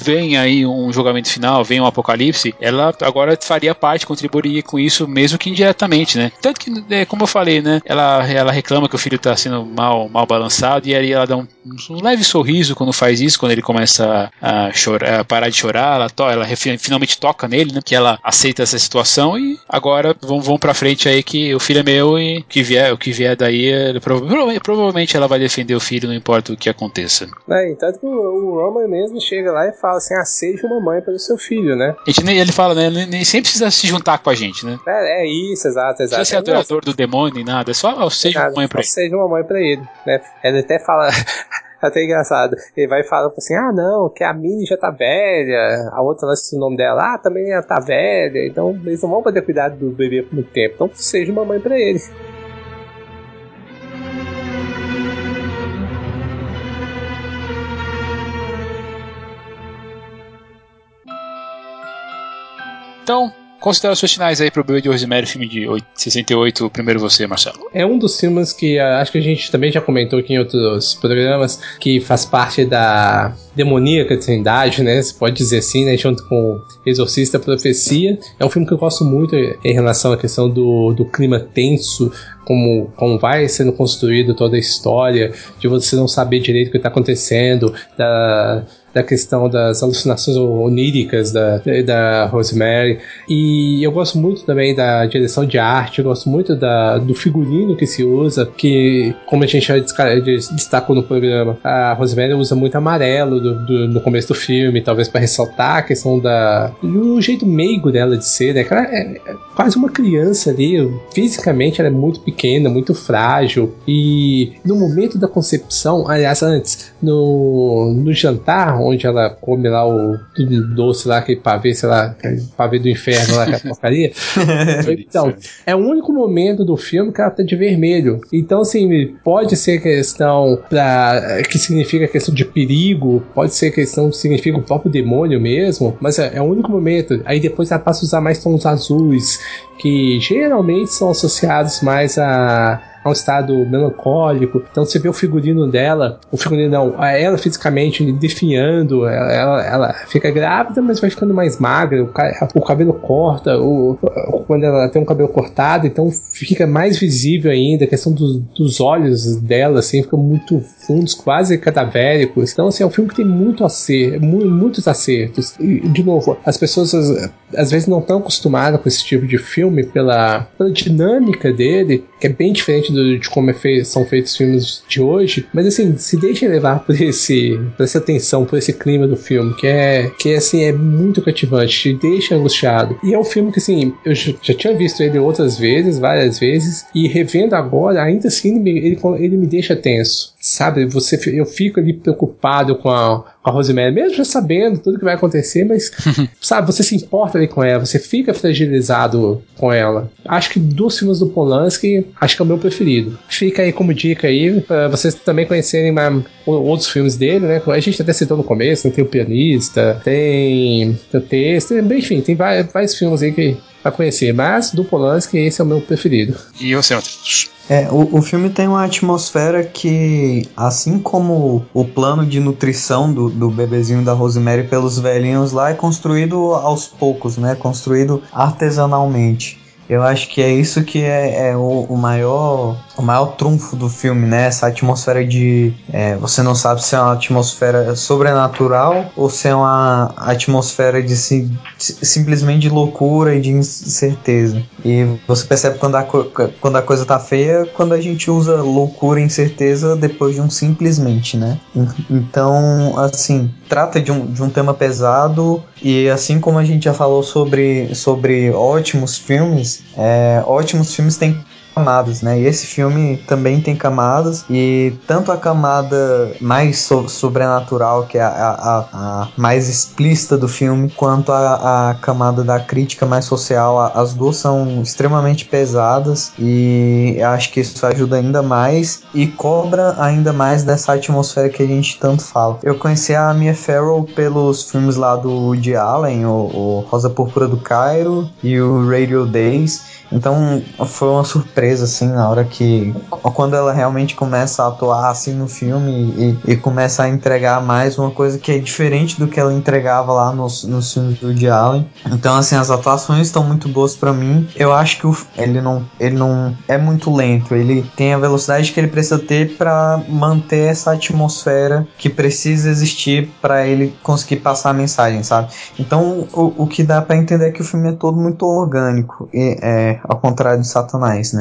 vem aí um julgamento final, vem um apocalipse, ela agora faria parte, contribuiria com isso, mesmo que indiretamente, né? Tanto que, é, como eu falei, né? Ela, ela reclama que o filho tá sendo mal, mal balançado, e aí ela dá um, um leve sorriso quando faz isso, quando ele começa a, chorar, a parar de chorar, ela, to, ela finalmente toca nele, né? Que ela aceita essa situação e agora vão, vão pra frente aí que o filho é meu e que vier, o que vier daí, ele, provavelmente, provavelmente ela vai defender o filho, não importa o que aconteça. É, tanto que o, o Roman mesmo chega lá e fala fala assim: ah, seja uma mãe para o seu filho, né? A gente nem, ele fala, né? Ele nem sempre precisa se juntar com a gente, né? É, é isso, exato, exato. Não precisa ser adorador do demônio nem nada, é só seja uma mãe para ele. Seja uma mãe para ele, né? Ele até fala. até engraçado. Ele vai falar assim: ah, não, que a Minnie já tá velha, a outra, não sei o nome dela, ah, também ela tá velha, então eles não vão poder cuidar do bebê por muito tempo. Então seja uma mãe para ele. Então, Considerações finais aí pro Bebê de Rosemary, filme de 68, primeiro você, Marcelo. É um dos filmes que uh, acho que a gente também já comentou aqui em outros programas, que faz parte da demoníaca trindade, né? Se pode dizer assim, né? Junto com Exorcista Profecia. É um filme que eu gosto muito em relação à questão do, do clima tenso, como, como vai sendo construído toda a história, de você não saber direito o que está acontecendo, da da questão das alucinações oníricas da, da Rosemary. E eu gosto muito também da direção de arte, eu gosto muito da, do figurino que se usa, que, como a gente já destacou no programa, a Rosemary usa muito amarelo do, do, no começo do filme, talvez para ressaltar a questão da. do jeito meigo dela de ser, né? Ela é, é quase uma criança ali, fisicamente ela é muito pequena, muito frágil. E no momento da concepção, aliás, antes, no, no jantar, onde ela come lá o tudo doce lá, aquele pavê, sei lá, pavê do inferno lá, aquela porcaria. então, é o único momento do filme que ela tá de vermelho. Então, assim, pode ser questão pra, que significa questão de perigo, pode ser questão que significa o próprio demônio mesmo, mas é, é o único momento. Aí depois ela passa a usar mais tons azuis, que geralmente são associados mais a um estado melancólico. Então você vê o figurino dela, o figurino não, ela fisicamente definhando, ela, ela, ela fica grávida, mas vai ficando mais magra, o, o cabelo corta, o, quando ela tem um cabelo cortado, então fica mais visível ainda, a questão dos, dos olhos dela, assim, fica muito fundos, quase cadavéricos. Então, assim, é um filme que tem muito acer muitos acertos. E, de novo, as pessoas às, às vezes não estão acostumadas com esse tipo de filme pela, pela dinâmica dele, que é bem diferente do, de como é feito, são feitos filmes de hoje, mas assim, se deixem levar por esse, por essa tensão, por esse clima do filme, que é, que assim, é muito cativante, te deixa angustiado. E é um filme que assim, eu já tinha visto ele outras vezes, várias vezes, e revendo agora, ainda assim, ele, ele, ele me deixa tenso. Sabe, você, eu fico ali preocupado com a, com a Rosemary, mesmo já sabendo tudo que vai acontecer, mas, sabe, você se importa ali com ela, você fica fragilizado com ela. Acho que dos filmes do Polanski, acho que é o meu preferido. Fica aí como dica aí, pra vocês também conhecerem mais, outros filmes dele, né? A gente até citou no começo, né? tem o Pianista, tem, o Texto, enfim, tem vários, vários filmes aí que pra conhecer, mas do Polanski esse é o meu preferido. E você, Matheus? É, o, o filme tem uma atmosfera que, assim como o plano de nutrição do, do bebezinho da Rosemary pelos velhinhos lá, é construído aos poucos, né? Construído artesanalmente. Eu acho que é isso que é, é o, o, maior o maior trunfo do filme, né? Essa atmosfera de é, você não sabe se é uma atmosfera sobrenatural ou se é uma atmosfera de si, simplesmente de loucura e de incerteza. E você percebe quando a, quando a coisa tá feia quando a gente usa loucura e incerteza depois de um simplesmente, né? Então, assim, trata de um, de um tema pesado e assim como a gente já falou sobre, sobre ótimos filmes, é, ótimos filmes têm camadas, né? E esse filme também tem camadas e tanto a camada mais so sobrenatural, que é a, a, a, mais explícita do filme, quanto a, a camada da crítica mais social, as duas são extremamente pesadas e acho que isso ajuda ainda mais e cobra ainda mais dessa atmosfera que a gente tanto fala. Eu conheci a Mia Farrow pelos filmes lá do Woody Allen, o, o Rosa Púrpura do Cairo e o Radio Days então foi uma surpresa, assim, na hora que. Quando ela realmente começa a atuar assim no filme e, e começa a entregar mais uma coisa que é diferente do que ela entregava lá nos, nos filmes do Woody Allen. Então, assim, as atuações estão muito boas para mim. Eu acho que o, ele, não, ele não é muito lento, ele tem a velocidade que ele precisa ter para manter essa atmosfera que precisa existir para ele conseguir passar a mensagem, sabe? Então, o, o que dá para entender é que o filme é todo muito orgânico. E, é, ao contrário de Satanás, né?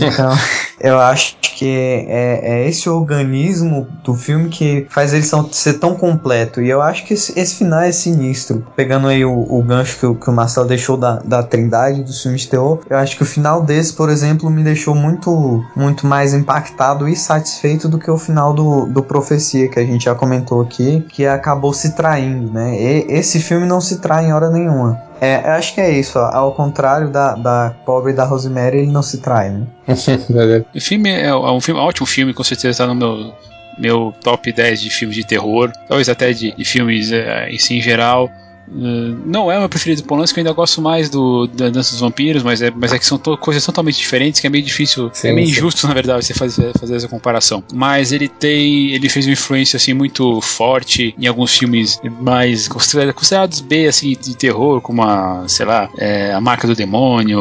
Então, eu acho que é, é, esse organismo do filme que faz ele ser tão completo. E eu acho que esse, esse final é sinistro. Pegando aí o, o gancho que, o, que o Marcelo deixou da, da trindade dos filmes de terror, eu acho que o final desse, por exemplo, me deixou muito, muito mais impactado e satisfeito do que o final do, do Profecia, que a gente já comentou aqui, que acabou se traindo, né? E, esse filme não se trai em hora nenhuma. É, eu acho que é isso, ó. ao contrário da, da pobre da Rosemary, ele não se trai, né? o filme é, é um filme, ótimo filme, com certeza tá no meu, meu top 10 de filmes de terror, talvez até de, de filmes é, em si em geral. Uh, não é o meu preferido do Polanski, eu ainda gosto mais do da Dança dos Vampiros, mas é, mas é que são to coisas totalmente diferentes, que é meio difícil, sim, é meio sim. injusto, na verdade, você fazer, fazer essa comparação. Mas ele tem, ele fez uma influência, assim, muito forte em alguns filmes mais considerados B, assim, de terror, como a, sei lá, é, A Marca do Demônio,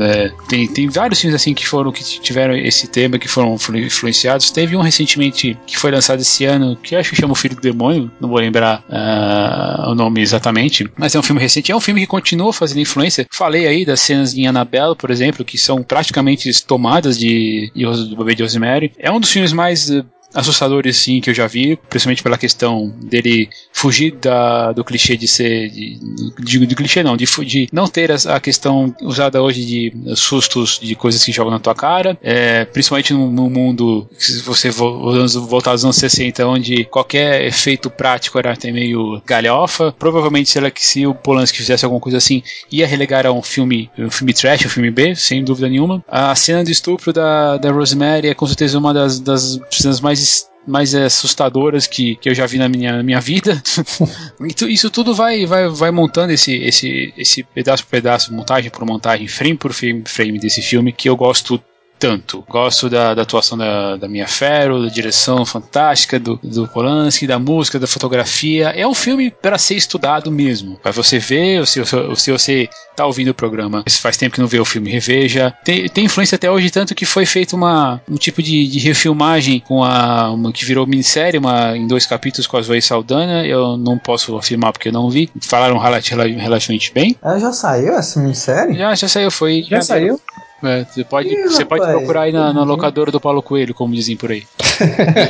é, tem, tem vários filmes, assim, que foram, que tiveram esse tema, que foram influenciados. Teve um recentemente, que foi lançado esse ano, que acho que chama O Filho do Demônio, não vou lembrar uh, o nome nome exatamente, mas é um filme recente, é um filme que continua fazendo influência. Falei aí das cenas em Annabelle, por exemplo, que são praticamente tomadas de, de do bebê de Rosemary. É um dos filmes mais eh, assustadores sim que eu já vi, principalmente pela questão dele fugir da, do clichê de ser de, de, de clichê não, de, de não ter a, a, questão usada hoje de sustos de coisas que jogam na tua cara, é, principalmente no, no mundo se você voltar aos anos 60, onde qualquer efeito prático era até meio galhofa, provavelmente se, ela, se o Polanski fizesse alguma coisa assim, ia relegar a um filme, um filme trash, um filme B, sem dúvida nenhuma. A cena do estupro da, da Rosemary é com certeza uma das, das cenas mais mais assustadoras que, que eu já vi na minha, minha vida. Isso tudo vai, vai, vai montando esse, esse, esse pedaço por pedaço, montagem por montagem, frame por frame, frame desse filme que eu gosto tanto. Gosto da, da atuação da, da Mia Farrow, da direção fantástica do, do Polanski, da música, da fotografia. É um filme para ser estudado mesmo. Para você ver, ou se, ou se você tá ouvindo o programa, se faz tempo que não vê o filme, reveja. Tem, tem influência até hoje, tanto que foi feito uma, um tipo de, de refilmagem com a, uma, que virou minissérie, uma, em dois capítulos com a Zoe Saldana. Eu não posso afirmar porque eu não vi. Falaram relativamente bem. Ela já saiu essa minissérie? Já, já saiu. Foi. Já, já saiu? É, você pode, Ih, você pode rapaz, procurar aí na, na eu- locadora do Paulo Coelho, como dizem por aí.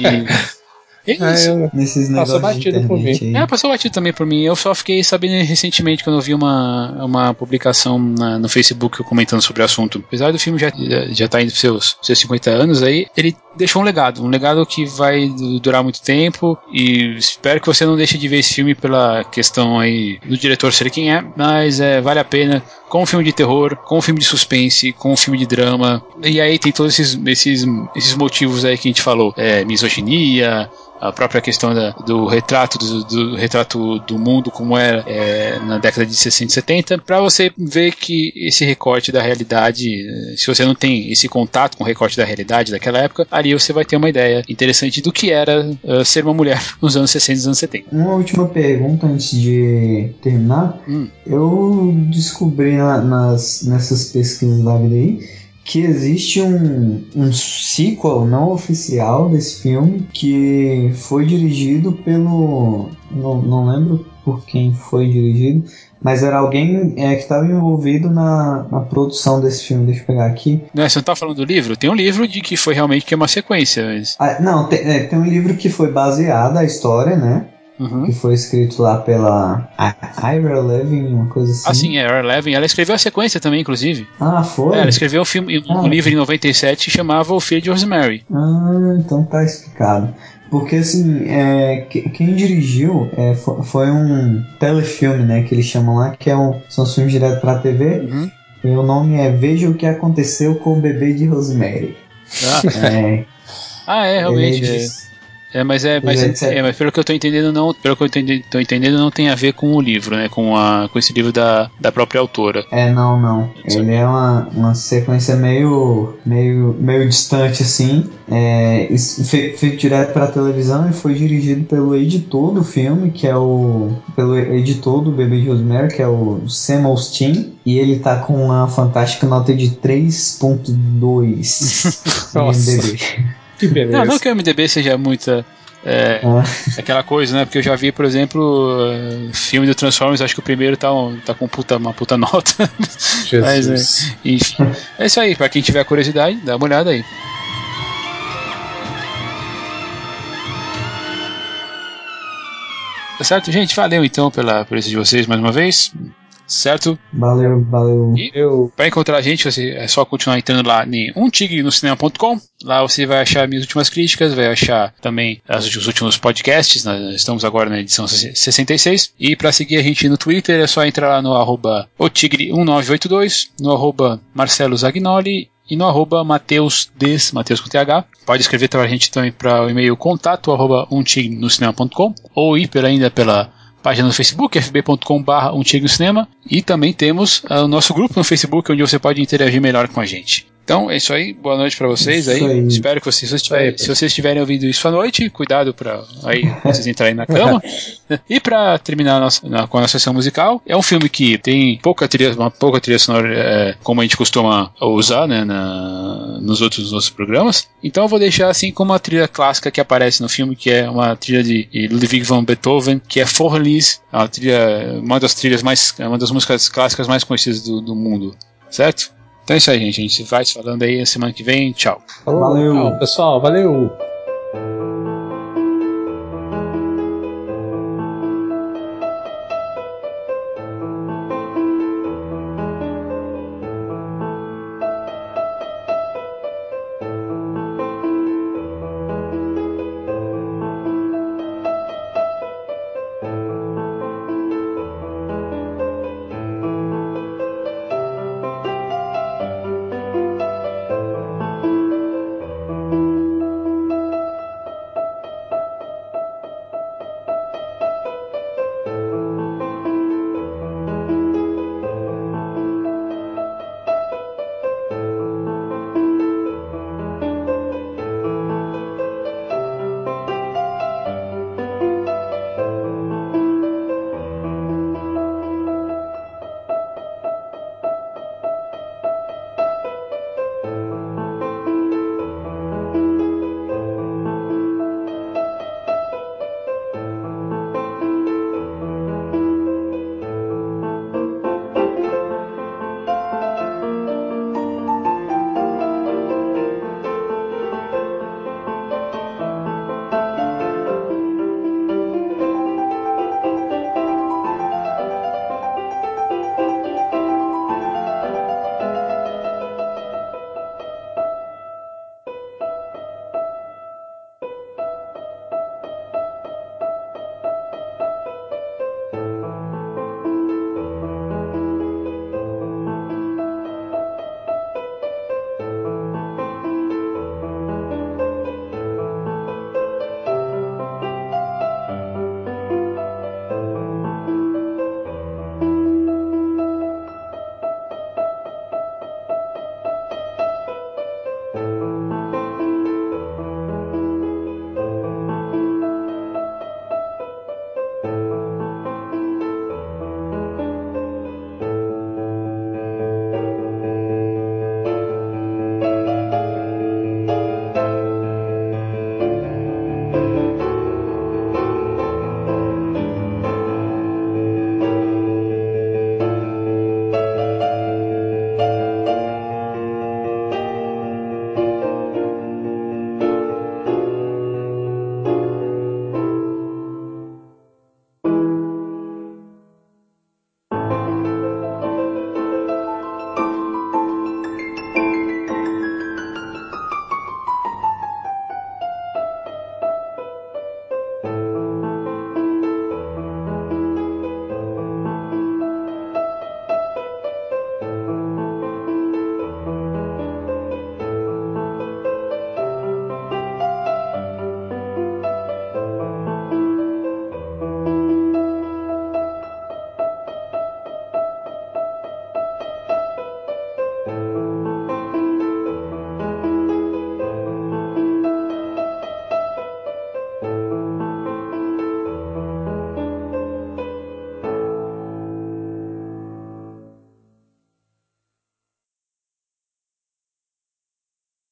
E, é Ah, isso. eu- Nesses Passou batido por internet aí. É, passou batido também por mim. Eu só fiquei sabendo recentemente quando eu vi uma, uma publicação na- no Facebook comentando sobre o assunto. Apesar do filme já, já, tá indo pros seus, seus 50 anos aí, ele deixou um legado. Um legado que vai du- durar muito tempo. E espero que você não deixe de ver esse filme pela questão aí do diretor ser quem é. Mas é, vale a pena. Com um filme de terror, com um filme de suspense, com um filme de drama. E aí tem todos esses, esses, esses motivos aí que a gente falou. É, misoginia, a própria questão da- do retrato do, do retrato do mundo como era é, na década de 60 e 70 para você ver que esse recorte da realidade se você não tem esse contato com o recorte da realidade daquela época ali você vai ter uma ideia interessante do que era eh, ser uma mulher nos anos 60 e anos 70 Uma última pergunta antes de terminar. Hum. Eu descobri na- nas, nessas pesquisas da vida aí que existe um, um sequel não oficial desse filme que foi dirigido pelo. Não, não lembro por quem foi dirigido, mas era alguém é, que estava envolvido na, na produção desse filme. Deixa eu pegar aqui. Né, você não tá falando do livro? Tem um livro de que foi realmente que é uma sequência mas... Ah, não, tem, é, tem um livro que foi baseado a história, né? Uhum. Que foi escrito lá pela Ira Levin, uma coisa assim. Ah, sim, é a Eleven. Ela escreveu a sequência também, inclusive. Ah, foi? É, ela escreveu um, filme, um Ah. livro em 97 que chamava O Filho de Rosemary. Ah, então tá explicado. Porque assim, é, que- quem dirigiu é, fo- foi, um telefilme, né? Que eles chamam lá, que é um, são filmes direto pra TV. Uhum. E o nome é Veja o que aconteceu com o bebê de Rosemary. Ah, É, ah, é, realmente. ele É. mas é, mas, é é, mas pelo que eu tô entendendo, não, pelo que eu entendi, tô entendendo, não tem a ver com o livro, né? Com, a, com esse livro da, da própria autora. É, não, não. Ele é uma, uma sequência meio, meio, meio distante, assim. É, feito direto pra televisão e foi dirigido pelo editor do filme, que é o. pelo editor do Bebê de Rosemary, que é o Sam Austin. E ele tá com uma fantástica nota de 3.2 no Nossa. Que beleza. Não, não que o MDB seja muita. é, Ah, aquela coisa, né? Porque eu já vi, por exemplo, é, filme do Transformers, acho que o primeiro tá, um- tá com puta, uma puta nota. Mas, Jesus. Enfim, é isso aí. Pra quem tiver curiosidade, dá uma olhada aí. Tá certo, gente? Valeu então pela presença de vocês mais uma vez certo? Valeu, valeu. E eu... para encontrar a gente, você é só continuar entrando lá em umtignocinema.com. Lá você vai achar minhas últimas críticas, vai achar também os últimos podcasts. Nós estamos agora na edição 66. E para seguir a gente no Twitter, é só entrar lá no arroba otigre1982, no arroba Marcelo Zagnoli e no arroba Mateus Des, Mateus com TH. Pode escrever para a gente também para o e-mail contato arroba ou ir ainda pela página no Facebook, fb.com.br um Cinema, e também temos ah, o nosso grupo no Facebook, onde você pode interagir melhor com a gente. Então é isso aí, boa noite pra vocês aí. Aí. Espero que vocês, se, tiverem, se vocês estiverem ouvindo isso à noite, cuidado para aí vocês entrarem na cama. e pra terminar a nossa, na- com a nossa sessão musical, é um filme que tem pouca trilha, uma pouca trilha sonora, é, como a gente costuma usar né, na- nos outros nossos programas. Então eu vou deixar assim como a trilha clássica que aparece no filme, que é uma trilha de Ludwig van Beethoven, que é Forlis, a trilha, uma das trilhas mais, uma das músicas clássicas mais conhecidas do, do mundo, certo? Então é isso aí, gente. A gente vai se falando aí na semana que vem. Tchau. Falou, Valeu. tchau, pessoal. Valeu.